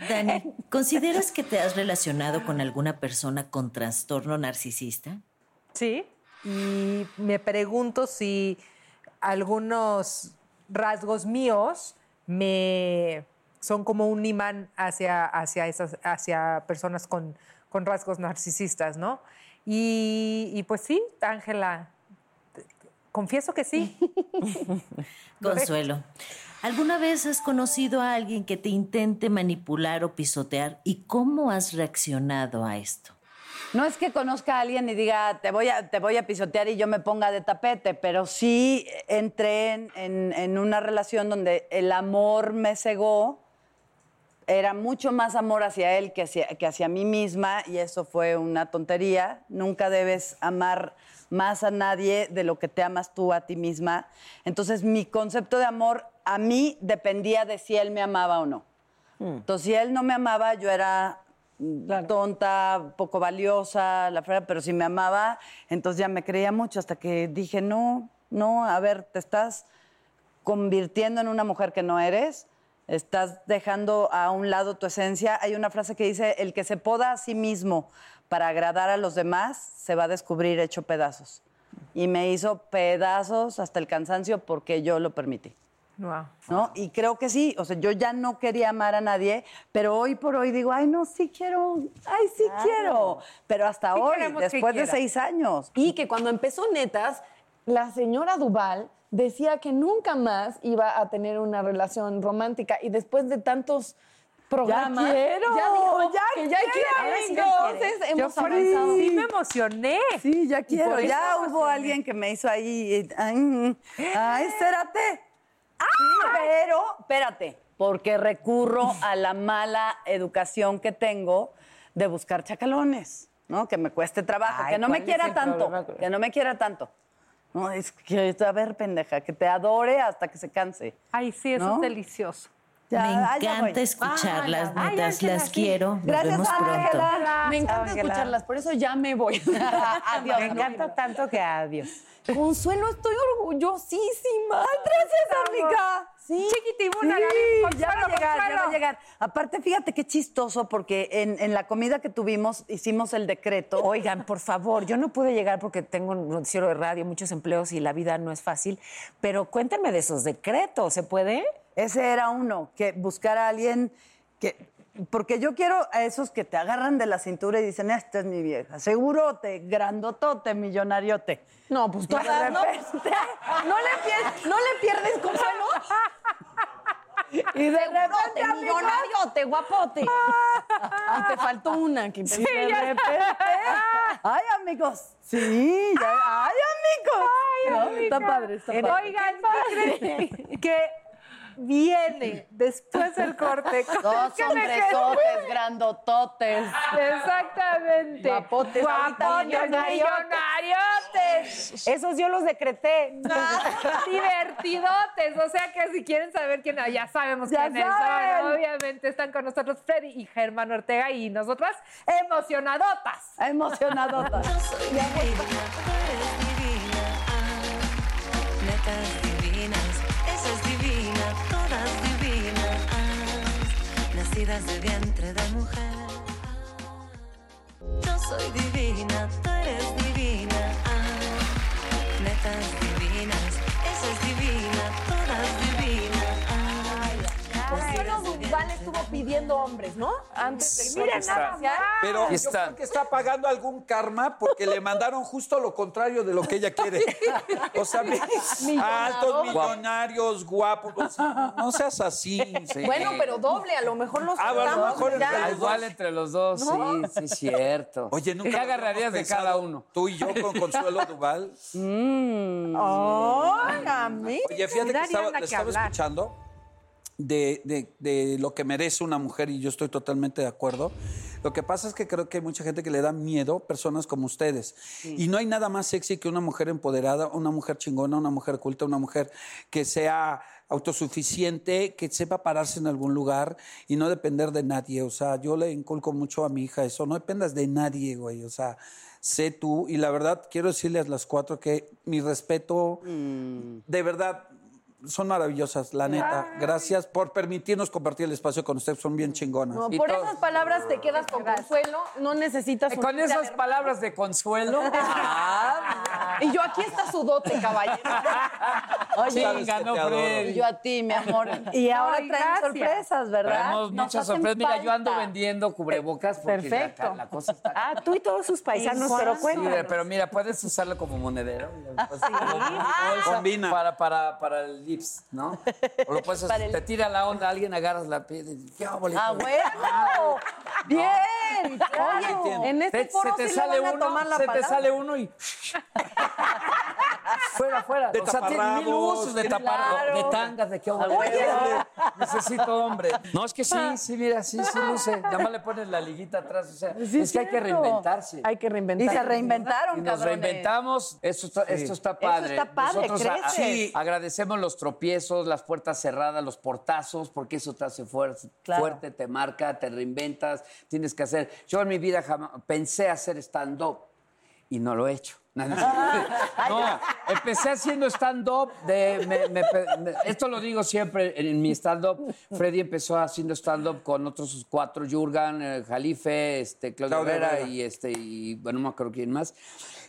Speaker 9: Dani, ¿consideras que te has relacionado con alguna persona con trastorno narcisista?
Speaker 3: Sí. Y me pregunto si algunos rasgos míos me son como un imán hacia, hacia, esas, hacia personas con, con rasgos narcisistas, ¿no? Y, y pues sí, Ángela, confieso que sí.
Speaker 9: Consuelo, ¿alguna vez has conocido a alguien que te intente manipular o pisotear y cómo has reaccionado a esto?
Speaker 4: No es que conozca a alguien y diga, te voy a, te voy a pisotear y yo me ponga de tapete, pero sí entré en, en- en una relación donde el amor me cegó. Era mucho más amor hacia él que hacia, que hacia mí misma y eso fue una tontería. Nunca debes amar más a nadie de lo que te amas tú a ti misma. Entonces mi concepto de amor a mí dependía de si él me amaba o no. Entonces, si él no me amaba, yo era mm, tonta, poco valiosa, la frega, pero si me amaba, entonces ya me creía mucho hasta que dije, no, no, a ver, te estás convirtiendo en una mujer que no eres, estás dejando a un lado tu esencia. Hay una frase que dice, el que se poda a sí mismo para agradar a los demás, se va a descubrir hecho pedazos. Y me hizo pedazos hasta el cansancio porque yo lo permití.
Speaker 3: Wow.
Speaker 4: ¿no? Y creo que sí, o sea, yo ya no quería amar a nadie, pero hoy por hoy digo, ay, no, sí quiero, ay, sí quiero. Pero hasta
Speaker 5: Sí
Speaker 4: hoy, después de seis años.
Speaker 5: Y que cuando empezó Netas, la señora Duval decía que nunca más iba a tener una relación romántica y después de tantos programas
Speaker 4: quiero,
Speaker 5: ya dijo
Speaker 4: ya
Speaker 5: que ya
Speaker 4: quiero, ya
Speaker 5: Entonces hemos
Speaker 4: Yo
Speaker 5: avanzado.
Speaker 3: Sí me emocioné.
Speaker 4: Sí, ya quiero. Ya hubo alguien que me hizo ahí. Ay, ay espérate. Sí, pero, espérate, porque recurro a la mala educación que tengo de buscar chacalones, ¿no? Que me cueste trabajo,
Speaker 2: Ay,
Speaker 4: que no me
Speaker 2: ¿cuál es
Speaker 4: quiera tanto,
Speaker 2: problema?
Speaker 4: que no me quiera tanto. No, es que, a ver, pendeja, que te adore hasta que se canse.
Speaker 3: Ay, sí, eso
Speaker 4: ¿No?
Speaker 3: es delicioso.
Speaker 4: Ya,
Speaker 9: Me
Speaker 4: ah,
Speaker 9: encanta escucharlas,
Speaker 3: Ay,
Speaker 9: netas, las
Speaker 3: sí.
Speaker 9: quiero. Nos
Speaker 4: Gracias,
Speaker 9: vemos pronto.
Speaker 4: Ángela.
Speaker 5: Me encanta escucharlas, por eso ya me voy.
Speaker 2: Me encanta tanto que adiós.
Speaker 5: Consuelo, estoy orgullosísima.
Speaker 4: Gracias, amiga.
Speaker 5: Sí.
Speaker 3: Chiquitibuna,
Speaker 4: Sí, ya va a
Speaker 3: Consuelo,
Speaker 4: llegar, ya va a llegar. Aparte, fíjate qué chistoso, porque en, en la comida que tuvimos hicimos el decreto.
Speaker 2: Oigan, por favor, yo no pude llegar porque tengo un noticiero de radio, muchos empleos y la vida no es fácil, pero cuéntenme de esos decretos, ¿se puede?
Speaker 4: Ese era uno, que buscar a alguien que... Porque yo quiero a esos que te agarran de la cintura y dicen, esta es mi vieja, segurote, grandotote, millonariote.
Speaker 5: No, pues
Speaker 4: de
Speaker 5: todas, ¿no?
Speaker 4: repente-
Speaker 5: ¿No le, pier- ¿No le pierdes Consuelo?
Speaker 4: Y de repente, amigo,
Speaker 5: millonariote, guapote. Y te faltó una. Que
Speaker 4: y de repente, ay, amigos, sí, ya- ay, amigos. ¿No? Está padre, está padre.
Speaker 3: Oigan, ¿qué creen? que viene después del corte.
Speaker 4: Dos hombresotes, grandototes.
Speaker 3: Exactamente.
Speaker 4: Guapotes,
Speaker 3: Guapotes,
Speaker 4: millonariotes.
Speaker 3: millonariotes.
Speaker 2: Esos yo los decreté.
Speaker 3: Divertidotes. O sea que si quieren saber quién, ya sabemos
Speaker 4: Ya
Speaker 3: quiénes
Speaker 4: saben.
Speaker 3: son. Obviamente están con nosotros Freddy y Germán Ortega y nosotras emocionadotas.
Speaker 4: Emocionadotas.
Speaker 1: Nacidas de vientre de mujer. Yo soy
Speaker 5: Duval estuvo pidiendo hombres, ¿no? Antes de
Speaker 3: Miren nada más.
Speaker 10: Pero yo creo que está pagando algún karma porque le mandaron justo lo contrario de lo que ella quiere. O sea, altos, millonarios, guapos. o sea, no seas así. sí.
Speaker 5: Bueno, pero doble, a lo mejor los
Speaker 10: Ah, bueno, a lo
Speaker 5: juntamos
Speaker 10: mejor
Speaker 5: ya.
Speaker 10: entre los
Speaker 11: igual
Speaker 10: dos.
Speaker 11: entre los dos, sí, sí, cierto.
Speaker 10: Oye, nunca
Speaker 11: ¿Qué agarrarías de cada uno?
Speaker 10: Tú y yo con Consuelo Duval.
Speaker 3: A mí.
Speaker 10: Oye, fíjate que estaba, le estaba escuchando de, de- de lo que merece una mujer y yo estoy totalmente de acuerdo. Lo que pasa es que creo que hay mucha gente que le da miedo, personas como ustedes. Y no hay nada más sexy que una mujer empoderada, una mujer chingona, una mujer culta, una mujer que sea autosuficiente, que sepa pararse en algún lugar y no depender de nadie. O sea, yo le inculco mucho a mi hija eso, no dependas de nadie, güey. O sea, sé tú. Y la verdad, quiero decirles a las cuatro que mi respeto, de verdad, son maravillosas, la neta. Gracias por permitirnos compartir el espacio con ustedes, son bien chingonas.
Speaker 5: No,
Speaker 11: Y
Speaker 5: por esas palabras te quedas con Consuelo, no necesitas
Speaker 11: Con esas palabras de consuelo. Ah,
Speaker 5: Y yo, aquí está su dote, caballero.
Speaker 4: Oye,
Speaker 11: Sí, ganó Freddy.
Speaker 4: Y yo a ti, mi amor. Y ahora
Speaker 3: Ay,
Speaker 4: traen
Speaker 3: gracias.
Speaker 4: sorpresas, ¿verdad?
Speaker 11: Traemos
Speaker 4: Nos
Speaker 11: muchas sorpresas. Mira, yo ando vendiendo cubrebocas porque
Speaker 5: Perfecto.
Speaker 11: La, la cosa está...
Speaker 12: Ah, tú y todos sus paisanos, pero
Speaker 11: Sí,
Speaker 12: cuéntanos.
Speaker 11: pero mira, puedes usarlo como monedero. Pues, como
Speaker 4: Ah.
Speaker 10: Combina.
Speaker 11: Para, para, para el lips, ¿no? O lo puedes hacer, te tira la onda, alguien agarras la piedra y ¿qué hago,
Speaker 4: ¡Ah, bueno! ¡Bien! claro. En este
Speaker 11: Te-
Speaker 4: foro
Speaker 11: se te
Speaker 4: sí le
Speaker 11: sale uno, se te
Speaker 4: palabra.
Speaker 11: sale uno y fuera, fuera.
Speaker 10: De
Speaker 11: o sea, tiene mil usos de
Speaker 4: Claro.
Speaker 11: de tangas, de qué hago.
Speaker 4: Oye.
Speaker 11: Necesito hombre. No, es que sí, sí, mira, sí, sí luce. Nada más le pones la liguita atrás, o sea,
Speaker 4: Sí,
Speaker 11: es que hay que reinventarse.
Speaker 5: Hay que
Speaker 4: Y
Speaker 5: reinventar.
Speaker 4: se reinventaron,
Speaker 11: Y nos
Speaker 4: cabrones.
Speaker 11: reinventamos, esto está, esto está padre.
Speaker 4: está padre,
Speaker 11: Nosotros a- a-
Speaker 4: creces.
Speaker 11: agradecemos los tropiezos, las puertas cerradas, los portazos, porque eso te hace fuerte,
Speaker 4: Claro.
Speaker 11: fuerte, te marca, te reinventas, tienes que hacer. Yo en mi vida jamás pensé hacer stand-up y no lo he hecho. No, no, empecé haciendo stand-up. esto lo digo siempre en, mi stand-up. Freddy empezó haciendo stand-up con otros cuatro, Jurgen, eh, Jalife, este, Claudio Herrera y, este, y bueno, no me acuerdo quién más.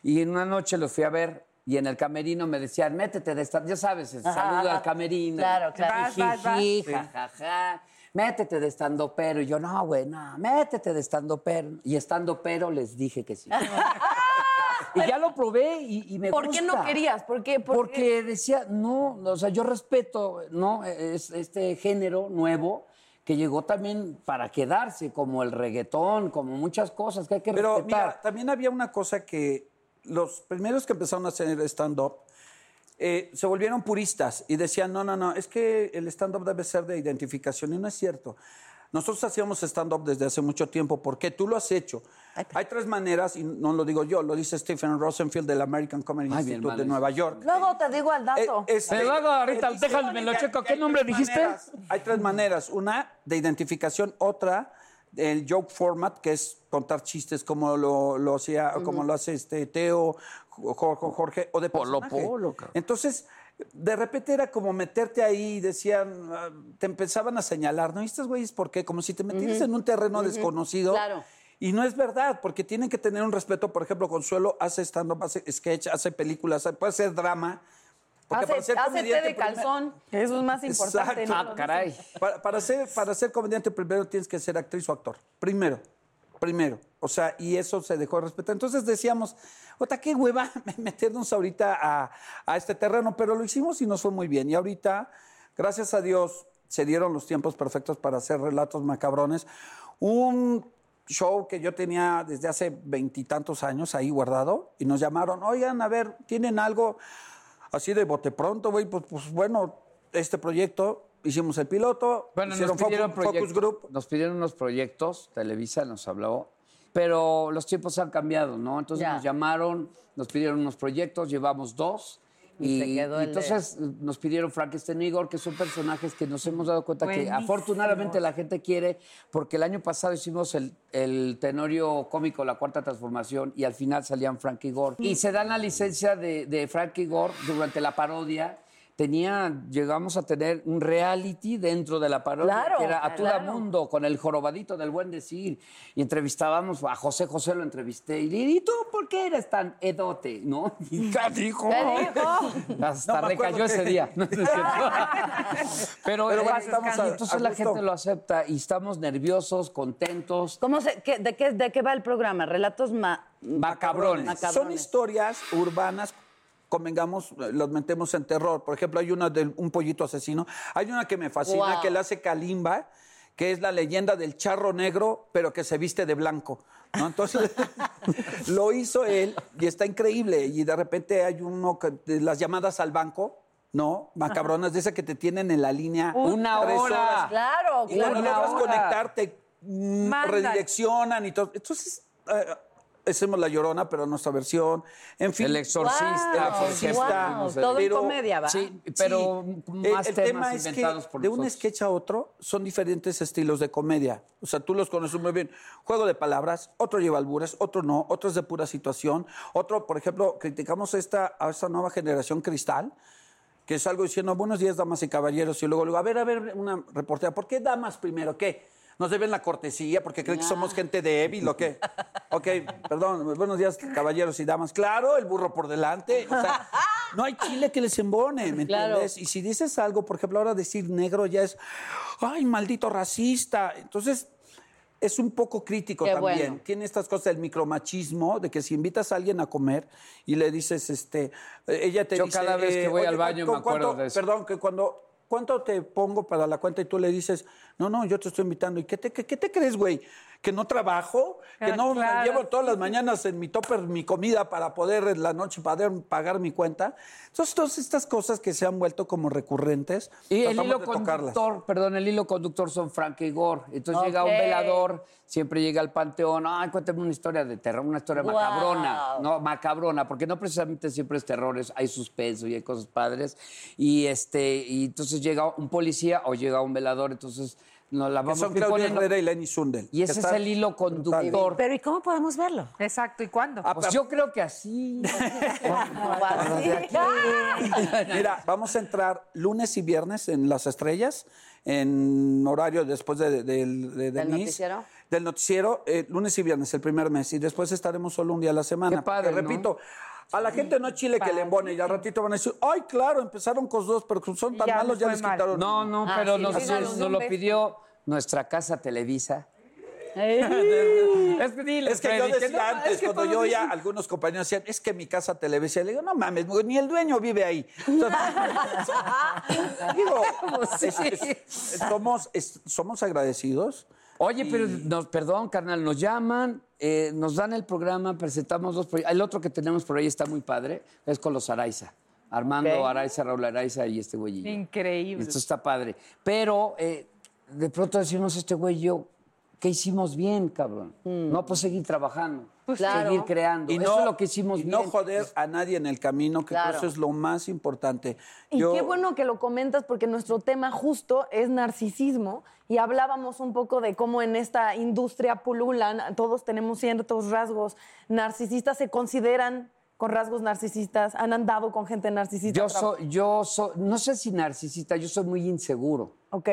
Speaker 11: Y en una noche los fui a ver y en el camerino me decían, métete de stand ya sabes, el saludo al camerino.
Speaker 4: Claro, claro.
Speaker 11: Jiji, jajaja. Métete de estando pero. Y yo, no, güey, no, métete de estando pero. Y estando pero les dije que sí. y ya lo probé y, y me
Speaker 5: ¿Por qué no querías? ¿Por qué? ¿Por
Speaker 11: Porque
Speaker 5: qué?
Speaker 11: decía, no, o sea, yo respeto, ¿no? Es este género nuevo que llegó también para quedarse, como el reggaetón, como muchas cosas que hay que
Speaker 10: Pero
Speaker 11: respetar.
Speaker 10: mira, también había una cosa que los primeros que empezaron a hacer stand-up eh, se volvieron puristas y decían, no, no, no, es que el stand-up debe ser de identificación y no es cierto. Nosotros hacíamos stand-up desde hace mucho tiempo. ¿Por qué? Tú lo has hecho. Hay tres maneras, y no lo digo yo, lo dice Stephen Rosenfield del American Comedy
Speaker 11: Ay,
Speaker 10: Institute de Nueva York.
Speaker 4: Luego te digo el dato.
Speaker 10: Eh, este,
Speaker 11: hago ahorita, déjame, lo
Speaker 10: que-
Speaker 11: checo. ¿Qué nombre dijiste?
Speaker 10: maneras. Hay tres maneras. Una, de identificación. Otra, el joke format, que es contar chistes como lo, lo hacía, como lo hace este Teo, Jorge, Jorge o de
Speaker 11: Polo,
Speaker 10: personaje.
Speaker 11: polo, cabrón.
Speaker 10: Entonces, de repente era como meterte ahí y decían, ah, te empezaban a señalar, ¿no? ¿Y estos güeyes por qué? Como si te metieras en un terreno desconocido.
Speaker 4: Claro.
Speaker 10: Y no es verdad, porque tienen que tener un respeto. Por ejemplo, Consuelo hace stand-up, hace sketch, hace películas, puede hacer drama. Porque para ser
Speaker 5: hace té
Speaker 10: comediante
Speaker 5: de calzón. que Eso es más importante.
Speaker 10: Exacto.
Speaker 5: ¿no?
Speaker 11: Ah, caray.
Speaker 10: Para, para ser, para ser comediante primero tienes que ser actriz o actor. Primero. Primero. O sea, y eso se dejó de respetar. Entonces decíamos, ota, qué hueva meternos ahorita a, a este terreno, pero lo hicimos y nos fue muy bien. Y ahorita, gracias a Dios, se dieron los tiempos perfectos para hacer relatos macabrones. Un show que yo tenía desde hace veintitantos años ahí guardado y nos llamaron, oigan, a ver, ¿tienen algo así de bote pronto, güey? Pues, pues bueno, este proyecto, hicimos el piloto,
Speaker 11: Bueno, nos
Speaker 10: hicieron
Speaker 11: pidieron
Speaker 10: focus, group.
Speaker 11: Nos pidieron unos proyectos, Televisa nos habló, pero los tiempos han cambiado, ¿no? Entonces
Speaker 4: Ya.
Speaker 11: nos llamaron, nos pidieron unos proyectos, llevamos dos.
Speaker 4: Y
Speaker 11: Y, y
Speaker 4: el
Speaker 11: entonces nos pidieron Frankenstein y Igor, que son personajes que nos hemos dado cuenta que afortunadamente la gente quiere, porque el año pasado hicimos el, el tenorio cómico La Cuarta Transformación y al final salían Frank y Igor. Y se dan la licencia de, de Frank y Igor durante la parodia. Tenía, llegamos a tener un reality dentro de la parodia,
Speaker 4: Claro,
Speaker 11: que era A Todo
Speaker 4: claro.
Speaker 11: Mundo, con el jorobadito del buen decir. Y entrevistábamos a José José, lo entrevisté. Y le dije, ¿y tú por qué eres tan edote? ¿No? Y ¿qué dijo?
Speaker 4: ¿Qué dijo?
Speaker 11: Hasta
Speaker 10: No
Speaker 11: recayó ese
Speaker 10: que-
Speaker 11: día. No, no es cierto. Pero,
Speaker 10: Pero bueno, estamos a-
Speaker 11: y entonces
Speaker 10: a
Speaker 11: la gente lo acepta y estamos nerviosos, contentos.
Speaker 4: ¿Cómo se, qué- de, qué, ¿De qué va el programa? Relatos ma-
Speaker 11: Macabrones.
Speaker 4: Macabrones.
Speaker 10: Son historias urbanas, convengamos, eh, los metemos en terror. Por ejemplo, hay una de un pollito asesino. Hay una que me fascina,
Speaker 4: Wow.
Speaker 10: que la hace Kalimba, que es la leyenda del charro negro, pero que se viste de blanco. ¿no? Entonces, lo hizo él y está increíble. Y de repente hay uno que, las llamadas al banco, ¿no? Macabronas, de esas que te tienen en la línea.
Speaker 11: Una
Speaker 10: tres
Speaker 11: hora.
Speaker 10: horas.
Speaker 4: Claro,
Speaker 10: Y cuando
Speaker 4: claro.
Speaker 10: logras conectarte, mm,
Speaker 3: Mandan.
Speaker 10: redireccionan y todo. Entonces, eh, hacemos La Llorona, pero nuestra versión. En fin.
Speaker 11: El exorcista,
Speaker 4: Wow,
Speaker 11: el-
Speaker 4: todo en
Speaker 10: Pero-
Speaker 4: comedia, ¿va?
Speaker 11: Sí, pero más
Speaker 10: el,
Speaker 11: temas
Speaker 10: tema es que
Speaker 11: inventados por
Speaker 10: de un sketch a otro son diferentes estilos de comedia. O sea, tú los conoces muy bien. Juego de palabras, otro lleva albures, otro no, otro es de pura situación. Otro, por ejemplo, criticamos esta, a esta nueva generación cristal, que es algo diciendo, buenos días, damas y caballeros, y luego, luego a ver, a ver, una reportera, ¿por qué damas primero? ¿Qué? Nos deben la cortesía porque creen que somos gente débil o qué. Ok, perdón, buenos días, caballeros y damas. Claro, el burro por delante. O sea, no hay chile que les embone, ¿me
Speaker 4: Claro.
Speaker 10: entiendes? Y si dices algo, por ejemplo, ahora decir negro ya es, ay, maldito racista. Entonces, es un poco crítico
Speaker 4: Qué
Speaker 10: también.
Speaker 4: bueno.
Speaker 10: Tiene estas cosas del micromachismo, de que si invitas a alguien a comer y le dices, este, eh, ella te
Speaker 11: Yo
Speaker 10: dice...
Speaker 11: cada vez que voy al baño
Speaker 10: ¿cu-
Speaker 11: me acuerdo
Speaker 10: cuánto-
Speaker 11: de eso.
Speaker 10: Perdón, que cuando... ¿Cuánto te pongo para la cuenta? Y tú le dices, no, no, yo te estoy invitando. ¿Y qué te, qué, te crees, güey? ¿Que no trabajo? ¿Que
Speaker 3: Ah,
Speaker 10: no me
Speaker 3: claro.
Speaker 10: llevo todas las mañanas en mi topper mi comida para poder en la noche poder pagar mi cuenta? Entonces, todas estas cosas que se han vuelto como recurrentes,
Speaker 11: Y el hilo
Speaker 10: de tocarlas.
Speaker 11: conductor, perdón, el hilo conductor son Frank y Gore. Entonces llega un velador, siempre llega al panteón, ay, cuéntame una historia de terror, una historia
Speaker 4: Wow.
Speaker 11: macabrona. No, macabrona, porque no precisamente siempre es terror, es- hay suspenso y hay cosas padres. Y este, y entonces llega un policía o llega un velador, entonces nos la
Speaker 10: Que
Speaker 11: vamos
Speaker 10: son Claudia. Herrera y Lenny Sundel.
Speaker 11: Y ese es el hilo conductor.
Speaker 12: Pero ¿y cómo podemos verlo?
Speaker 3: Exacto, ¿y cuándo?
Speaker 10: Ah,
Speaker 11: Pues yo creo que así.
Speaker 10: Mira, vamos a entrar lunes y viernes en Las Estrellas, en horario después de, de- de- de
Speaker 4: ¿Del
Speaker 10: Denise.
Speaker 4: noticiero?
Speaker 10: Del noticiero, eh, lunes y viernes, el primer mes. Y después estaremos solo un día a la semana.
Speaker 11: Qué padre,
Speaker 10: Porque,
Speaker 11: ¿no?
Speaker 10: repito, a la gente no es chile que le embone y al ratito van a decir, ay, claro, empesaron con dos, pero como son tan
Speaker 3: Ya
Speaker 10: malos, ya les
Speaker 3: mal.
Speaker 10: quitaron.
Speaker 11: No, no,
Speaker 4: Ah,
Speaker 11: pero
Speaker 4: sí,
Speaker 11: nos, lo pidió nuestra casa Televisa. Es que, dile,
Speaker 10: Es que yo
Speaker 11: que
Speaker 10: decía
Speaker 11: no,
Speaker 10: antes,
Speaker 11: es que
Speaker 10: cuando yo oía, algunos compañeros decían, es que mi casa televisa. Le digo, no mames, ni el dueño vive ahí. Sea, digo, es- es- somos, es- somos agradecidos.
Speaker 11: Oye, pero nos, perdón, carnal, nos llaman, eh, nos dan el programa, presentamos dos proyectos. El otro que tenemos por ahí está muy padre, es con los Araiza. Armando
Speaker 4: Ok.
Speaker 11: Araiza, Raúl Araiza y este güey.
Speaker 3: Increíble.
Speaker 11: Esto está padre. Pero eh, de pronto decimos este güey y yo, ¿qué hicimos bien, cabrón? No, pues seguir trabajando,
Speaker 4: claro.
Speaker 11: seguir creando.
Speaker 10: Y
Speaker 11: Eso
Speaker 10: no,
Speaker 11: es lo que hicimos
Speaker 10: y
Speaker 11: bien.
Speaker 10: no joder a nadie en el camino, que
Speaker 4: Claro.
Speaker 10: eso es lo más importante.
Speaker 5: Y
Speaker 10: Yo-
Speaker 5: qué bueno que lo comentas porque nuestro tema justo es narcisismo y hablábamos un poco de cómo en esta industria pululan, todos tenemos ciertos rasgos narcisistas, se consideran con rasgos narcisistas, han andado con gente narcisista.
Speaker 11: Yo soy, yo soy, no sé si narcisista, yo soy muy inseguro.
Speaker 5: ¿Ok?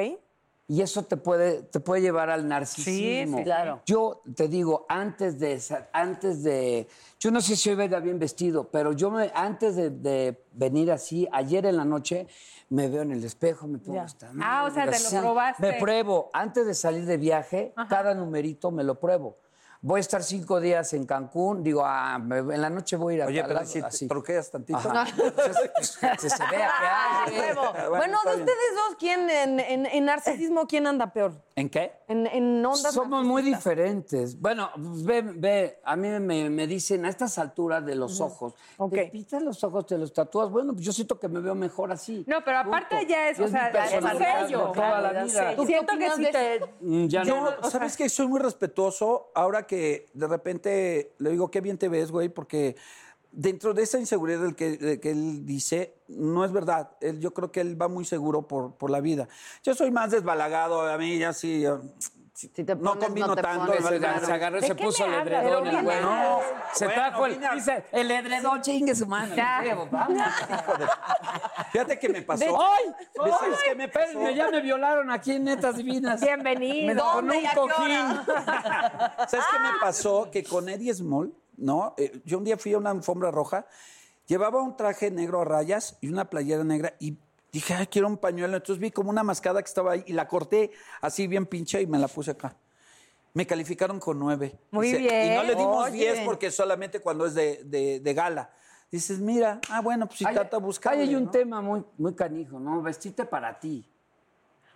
Speaker 11: Y eso te puede, te puede llevar al narcisismo.
Speaker 3: Sí, sí,
Speaker 4: claro.
Speaker 11: Yo te digo, antes de, antes de, yo no sé si hoy venga bien vestido, pero yo me, antes de, de venir así, ayer en la noche, me veo en el espejo, me pongo esta
Speaker 3: Ah, o sea, te lo probaste.
Speaker 11: Me pruebo, antes de salir de viaje, cada numerito me lo pruebo. Voy a estar cinco días en Cancún, digo, ah, me- en la noche voy a ir a
Speaker 10: Oye,
Speaker 11: tal
Speaker 10: pero
Speaker 11: lado,
Speaker 10: si te
Speaker 11: así.
Speaker 10: troqueas tantito.
Speaker 11: Ajá. Que se vea que hay.
Speaker 5: Huevo.
Speaker 10: Bueno,
Speaker 5: de ustedes dos, ¿quién en, en- en narcisismo, quién anda peor?
Speaker 10: ¿En qué?
Speaker 5: En, en ondas
Speaker 11: Somos muy diferentes. Bueno, pues, ve, ve, a mí me, me dicen a estas alturas de los ojos,
Speaker 5: Ok.
Speaker 11: te pintas los ojos, te los tatúas. Bueno, pues yo siento que me veo mejor así.
Speaker 3: No, pero aparte
Speaker 11: Punto.
Speaker 3: ya es,
Speaker 11: Y
Speaker 3: o
Speaker 11: mi
Speaker 3: sea, es
Speaker 11: personalidad
Speaker 3: sello.
Speaker 11: de toda la vida.
Speaker 3: Siento
Speaker 5: qué
Speaker 3: que
Speaker 5: de
Speaker 3: te...
Speaker 11: Mm, Ya
Speaker 10: Yo,
Speaker 11: no.
Speaker 10: ¿sabes que Soy muy respetuoso. Ahora que de repente le digo, qué bien te ves, güey, porque dentro de esa inseguridad que, que él dice, no es verdad. Yo creo que él va muy seguro por, por la vida. Yo soy más desbalagado, a mí ya sí. Sí,
Speaker 4: Si te
Speaker 10: no combino
Speaker 4: no te
Speaker 10: tanto.
Speaker 4: pones.
Speaker 11: Se,
Speaker 10: valor.
Speaker 11: se agarró,
Speaker 5: ¿De
Speaker 11: se puso el edredón, el güey.
Speaker 10: No,
Speaker 11: Se
Speaker 10: bueno,
Speaker 11: trajo el, dice, el edredón, chingue su mano.
Speaker 3: Ya.
Speaker 11: Huevo, vamos.
Speaker 10: Fíjate que me pasó.
Speaker 11: ¡Ay!
Speaker 10: ¿Ves
Speaker 11: ¡Ay!
Speaker 10: qué me pasó?
Speaker 11: Ya me violaron aquí en Netas Divinas.
Speaker 3: Bienvenido.
Speaker 11: Me- Con
Speaker 5: ¿Dónde
Speaker 11: un cojín.
Speaker 10: ¿Sabes qué me pasó? Que con Eddie Small, ¿no? Eh, yo un día fui a una alfombra roja, llevaba un traje negro a rayas y una playera negra y dije, ay, quiero un pañuelo. Entonces vi como una mascada que estaba ahí y la corté así bien pinche y me la puse acá. Me calificaron con nueve.
Speaker 3: Muy
Speaker 10: Dice,
Speaker 3: bien.
Speaker 10: Y no le dimos
Speaker 3: Oye.
Speaker 10: diez porque solamente cuando es de, de- de gala. Dices, mira, ah, bueno, pues si trata de buscar.
Speaker 11: Ahí hay un tema muy, muy canijo, ¿no? Vestirte para ti.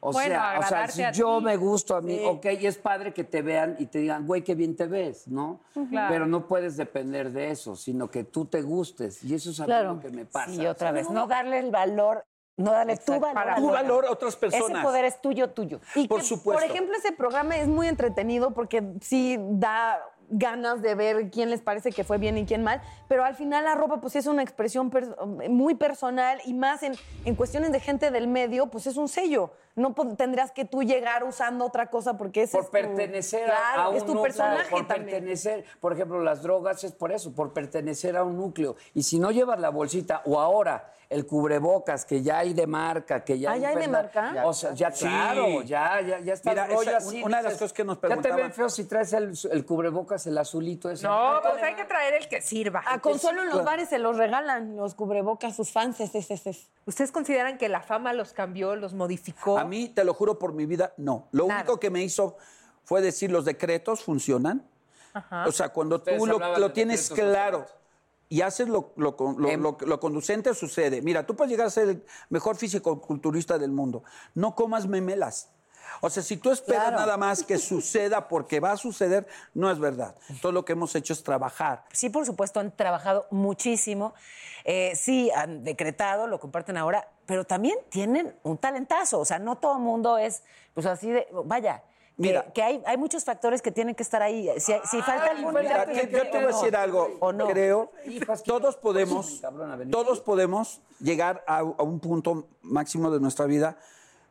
Speaker 11: O
Speaker 3: Bueno,
Speaker 11: sea, o sea, si
Speaker 3: a
Speaker 11: yo
Speaker 3: ti.
Speaker 11: me gusto a mí,
Speaker 3: Sí.
Speaker 11: ok, y es padre que te vean y te digan, güey, qué bien te ves, ¿no?
Speaker 3: Claro.
Speaker 11: Pero no puedes depender de eso, sino que tú te gustes. Y eso es algo
Speaker 4: Claro.
Speaker 11: que me pasa.
Speaker 12: Sí, otra vez. No darle el valor, no darle tu valor.
Speaker 3: Para
Speaker 12: a
Speaker 10: Tu
Speaker 12: lo-
Speaker 10: valor a otras
Speaker 12: Ese
Speaker 10: personas.
Speaker 12: poder es tuyo, tuyo.
Speaker 5: Y
Speaker 10: Por
Speaker 5: que,
Speaker 10: supuesto.
Speaker 5: Por ejemplo, ese programa es muy entretenido porque sí da ganas de ver quién les parece que fue bien y quién mal, pero al final la ropa pues es una expresión per- muy personal y más en, en cuestiones de gente del medio, pues es un sello. No tendrías que tú llegar usando otra cosa porque ese
Speaker 11: por
Speaker 5: es tu-
Speaker 11: pertenecer a-
Speaker 5: Claro,
Speaker 11: a un
Speaker 5: es tu
Speaker 11: núcleo,
Speaker 5: personaje
Speaker 11: por
Speaker 5: también.
Speaker 11: pertenecer, por ejemplo, las drogas es por eso, por pertenecer a un núcleo. Y si no llevas la bolsita o ahora el cubrebocas que ya hay de marca, que ya
Speaker 5: Ah, ¿ya hay de marca?
Speaker 11: O sea, ya
Speaker 10: Sí.
Speaker 11: claro, ya ya ya está
Speaker 10: Mira,
Speaker 11: rollo
Speaker 10: esa-
Speaker 11: así.
Speaker 10: una de las cosas que nos
Speaker 11: Ya te
Speaker 10: preguntaban-
Speaker 11: ven feo si traes el, el cubrebocas el azulito ese.
Speaker 3: No, pues hay que traer el que sirva.
Speaker 5: A Consuelo en los bares se los regalan los cubrebocas, sus fans. es- es- es.
Speaker 3: ¿Ustedes consideran que la fama los cambió, los modificó?
Speaker 10: A mí, te lo juro por mi vida, no. Lo
Speaker 3: Nada.
Speaker 10: único que me hizo fue decir los decretos funcionan.
Speaker 3: Ajá.
Speaker 10: O sea, cuando
Speaker 11: Ustedes
Speaker 10: tú lo, tienes claro y haces lo, lo, lo-
Speaker 11: Em-
Speaker 10: lo- lo conducente, sucede. Mira, tú puedes llegar a ser el mejor físico-culturista del mundo. No comas memelas. O sea, si tú esperas
Speaker 12: Claro.
Speaker 10: nada más que suceda porque va a suceder, no es verdad. Todo lo que hemos hecho es trabajar.
Speaker 2: Sí, por supuesto, han trabajado muchísimo. Eh, sí, han decretado, lo comparten ahora, pero también tienen un talentazo. O sea, no todo el mundo es, pues así de, vaya. que-
Speaker 10: Mira.
Speaker 2: que, hay, hay muchos factores que tienen que estar ahí. Si, si falta algún
Speaker 10: Mira, yo, yo te voy a decir algo.
Speaker 2: ¿O no?
Speaker 10: Creo, todos podemos, todos podemos llegar a, a un punto máximo de nuestra vida,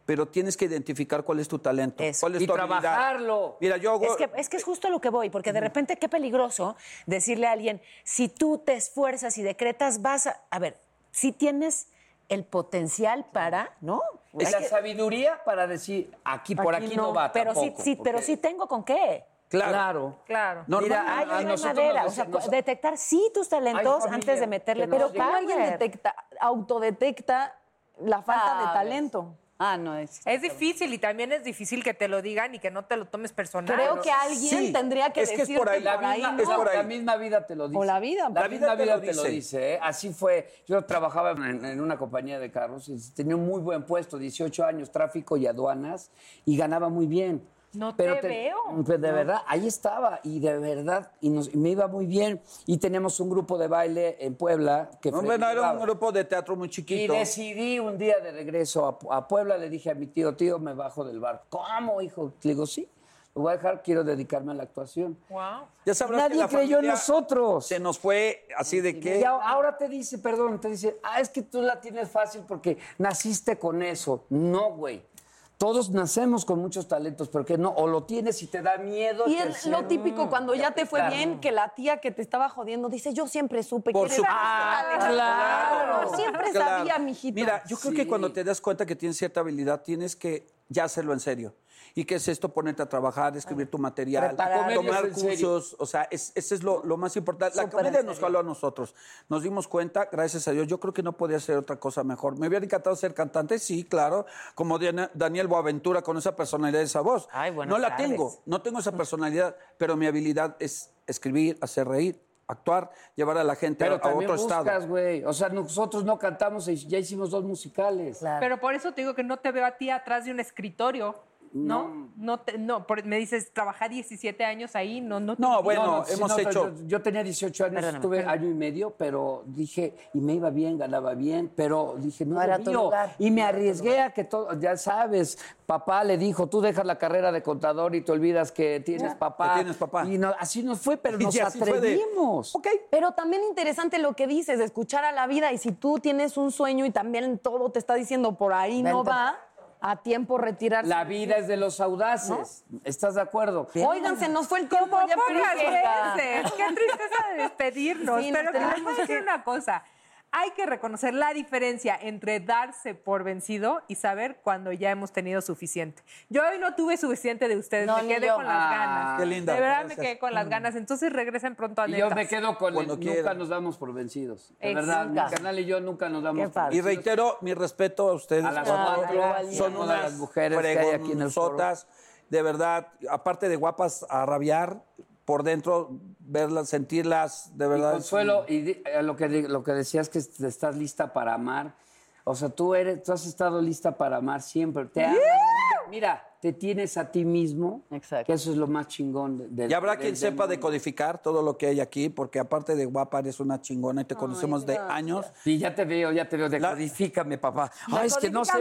Speaker 10: pero tienes que identificar cuál es tu talento,
Speaker 2: Eso.
Speaker 10: cuál es
Speaker 11: Y
Speaker 10: tu habilidad.
Speaker 11: trabajarlo.
Speaker 10: Mira, yo hago,
Speaker 2: Es que, es que es justo a lo que voy, porque de repente qué peligroso decirle a alguien, si tú te esfuerzas y decretas, vas a... A ver, si tienes el potencial para, ¿no?
Speaker 11: Es la
Speaker 2: que-
Speaker 11: sabiduría para decir, aquí por aquí, no, va
Speaker 2: pero sí,
Speaker 11: tampoco,
Speaker 2: sí, pero
Speaker 11: porque-
Speaker 2: sí tengo con qué.
Speaker 10: claro.
Speaker 11: Claro. Mira, a-
Speaker 2: hay
Speaker 11: nosotros
Speaker 2: madera.
Speaker 11: nos
Speaker 2: O sea,
Speaker 11: nos-
Speaker 2: detectar sí tus talentos
Speaker 11: familia
Speaker 2: antes de meterle pero
Speaker 5: Pero ¿cómo alguien detecta, autodetecta la falta de talento?
Speaker 4: Ah, no es.
Speaker 3: Es difícil y también es difícil que te lo digan y que no te lo tomes personal.
Speaker 5: Creo que alguien
Speaker 10: sí,
Speaker 5: tendría que
Speaker 10: es que es por ahí.
Speaker 11: La
Speaker 5: por ahí
Speaker 11: misma,
Speaker 5: no.
Speaker 10: es por ahí.
Speaker 11: la misma vida te lo dice.
Speaker 5: O la vida.
Speaker 11: La,
Speaker 10: La
Speaker 11: misma
Speaker 10: vida te
Speaker 11: vida
Speaker 10: lo
Speaker 11: te lo
Speaker 10: dice.
Speaker 11: dice. ¿eh? Así fue. Yo trabajaba en, en una compañía de carros y tenía un muy buen puesto, 18 años, tráfico y aduanas, y ganaba muy bien.
Speaker 3: No te veo.
Speaker 11: pues, de verdad, ahí estaba, y de verdad, y, nos- y me iba muy bien. Y tenemos un grupo de baile en Puebla que
Speaker 10: No, bueno, era un grupo de teatro muy
Speaker 11: y
Speaker 10: chiquito.
Speaker 11: decidí un día de regreso a, a Puebla, le dije a mi tío, tío, me bajo del barco. ¿Cómo, hijo? Le digo, sí, lo voy a dejar, quiero dedicarme a la actuación.
Speaker 3: Wow.
Speaker 10: Ya sabrás
Speaker 11: Nadie
Speaker 10: que la
Speaker 11: creyó en nosotros.
Speaker 10: Se nos fue así de que...
Speaker 11: Y ahora te dice, perdón, te dice, ah, es que tú la tienes fácil porque naciste con eso. No, güey. Todos nacemos con muchos talentos, pero que no, o lo tienes y te da miedo.
Speaker 5: Y es lo típico cuando ya te fue bien que la tía que te estaba jodiendo dice, yo siempre supe
Speaker 10: Por
Speaker 5: que
Speaker 10: su-
Speaker 5: eres
Speaker 11: Ah,
Speaker 5: talento".
Speaker 11: claro.
Speaker 5: Yo siempre
Speaker 10: Claro.
Speaker 5: sabía, mijito.
Speaker 10: Mira, yo creo
Speaker 11: Sí.
Speaker 10: que cuando te das cuenta que tienes cierta habilidad, tienes que ya hacerlo en serio. ¿Y qué es esto? Ponerte a trabajar, escribir tu material,
Speaker 11: Preparar.
Speaker 10: tomar cursos. O sea, es- ese es lo, lo más importante. La
Speaker 5: Súper
Speaker 10: comedia nos jaló a nosotros. Nos dimos cuenta, gracias a Dios. Yo creo que no podía ser otra cosa mejor. ¿Me hubiera encantado ser cantante? Sí, claro. Como Diana- Daniel Boaventura con esa personalidad, esa voz.
Speaker 2: Ay,
Speaker 10: no la
Speaker 2: tardes.
Speaker 10: tengo. No tengo esa personalidad, pero mi habilidad es escribir, hacer reír, actuar, llevar a la gente
Speaker 11: Pero
Speaker 10: a, a otro
Speaker 11: buscas,
Speaker 10: estado.
Speaker 11: güey. O sea, nosotros no cantamos y ya hicimos dos musicales.
Speaker 3: Pero por eso te digo que no te veo a ti atrás de un escritorio. No, no, te- no por- me dices, trabajé 17 años ahí, no, no. te-
Speaker 10: No, bueno,
Speaker 11: sí,
Speaker 10: hemos hecho-
Speaker 11: Yo, yo tenía 18 años,
Speaker 2: Perdóname,
Speaker 11: estuve año y medio, pero dije, y me iba bien, ganaba bien, pero dije, no,
Speaker 12: No era
Speaker 11: mío.
Speaker 12: lugar.
Speaker 11: Y me arriesgué a que todo, ya sabes, papá le dijo, tú dejas la carrera de contador y te olvidas que tienes papá.
Speaker 10: Que tienes papá.
Speaker 11: Y no- así nos fue, pero
Speaker 10: Y
Speaker 11: nos
Speaker 10: de,
Speaker 11: atrevimos.
Speaker 10: Ok.
Speaker 5: Pero también interesante lo que dices, escuchar a la vida y si tú tienes un sueño y también todo te está diciendo por ahí no va, a tiempo retirarse.
Speaker 11: La vida es de los audaces. ¿Estás de acuerdo?
Speaker 5: Oigan, se nos fue el tiempo.
Speaker 3: Como
Speaker 5: ya.
Speaker 3: Qué tristeza de despedirnos.
Speaker 5: Sí,
Speaker 3: pero que les
Speaker 5: tenemos
Speaker 3: voy a decir una cosa. Hay que reconocer la diferencia entre darse por vencido y saber cuando ya hemos tenido suficiente. Yo hoy no tuve suficiente de ustedes,
Speaker 12: No,
Speaker 3: me quedé
Speaker 12: yo.
Speaker 3: con las
Speaker 11: Ah,
Speaker 3: ganas.
Speaker 10: qué linda,
Speaker 3: De verdad
Speaker 10: gracias.
Speaker 3: me quedé con las ganas. Entonces regresen pronto a
Speaker 11: Y yo me quedo con
Speaker 10: Cuando
Speaker 11: el, nunca nos damos por vencidos. De verdad, mi canal y yo nunca nos damos
Speaker 12: Qué
Speaker 11: por
Speaker 12: padre.
Speaker 10: Y
Speaker 11: vencidos.
Speaker 10: reitero mi respeto a ustedes.
Speaker 11: A las cuatro,
Speaker 10: son unas
Speaker 11: las mujeres que hay aquí en el
Speaker 10: De verdad, aparte de guapas a rabiar, por dentro, verlas, sentirlas, de
Speaker 11: Y
Speaker 10: verdad.
Speaker 11: Consuelo, y di- eh, lo, que, lo que decías que est- estás lista para amar. O sea, tú eres, tú has estado lista para amar siempre. Te amas. Mira, te tienes a ti mismo.
Speaker 4: Exacto.
Speaker 11: Que eso es lo más chingón. de- de-
Speaker 10: Y habrá
Speaker 11: del-
Speaker 10: quien
Speaker 11: del
Speaker 10: sepa
Speaker 11: mundo.
Speaker 10: decodificar todo lo que hay aquí, porque aparte de guapa eres una chingona y te conocemos de años.
Speaker 11: Sí, ya te veo, ya te veo. Decodifícame, papá. Ay, es que no sé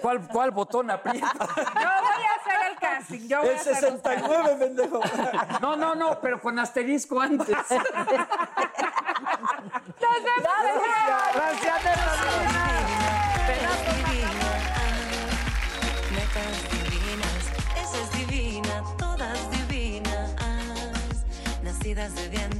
Speaker 11: cuál, cuál botón aprieta.
Speaker 3: Yo voy a casting. Yo voy
Speaker 10: El
Speaker 3: a hacer los
Speaker 10: 69, pendejo.
Speaker 11: No, no, no, pero con asterisco antes.
Speaker 3: Gracias,
Speaker 1: Pedazos divina, netas divinas, esa es divina, todas divinas, nacidas de vientre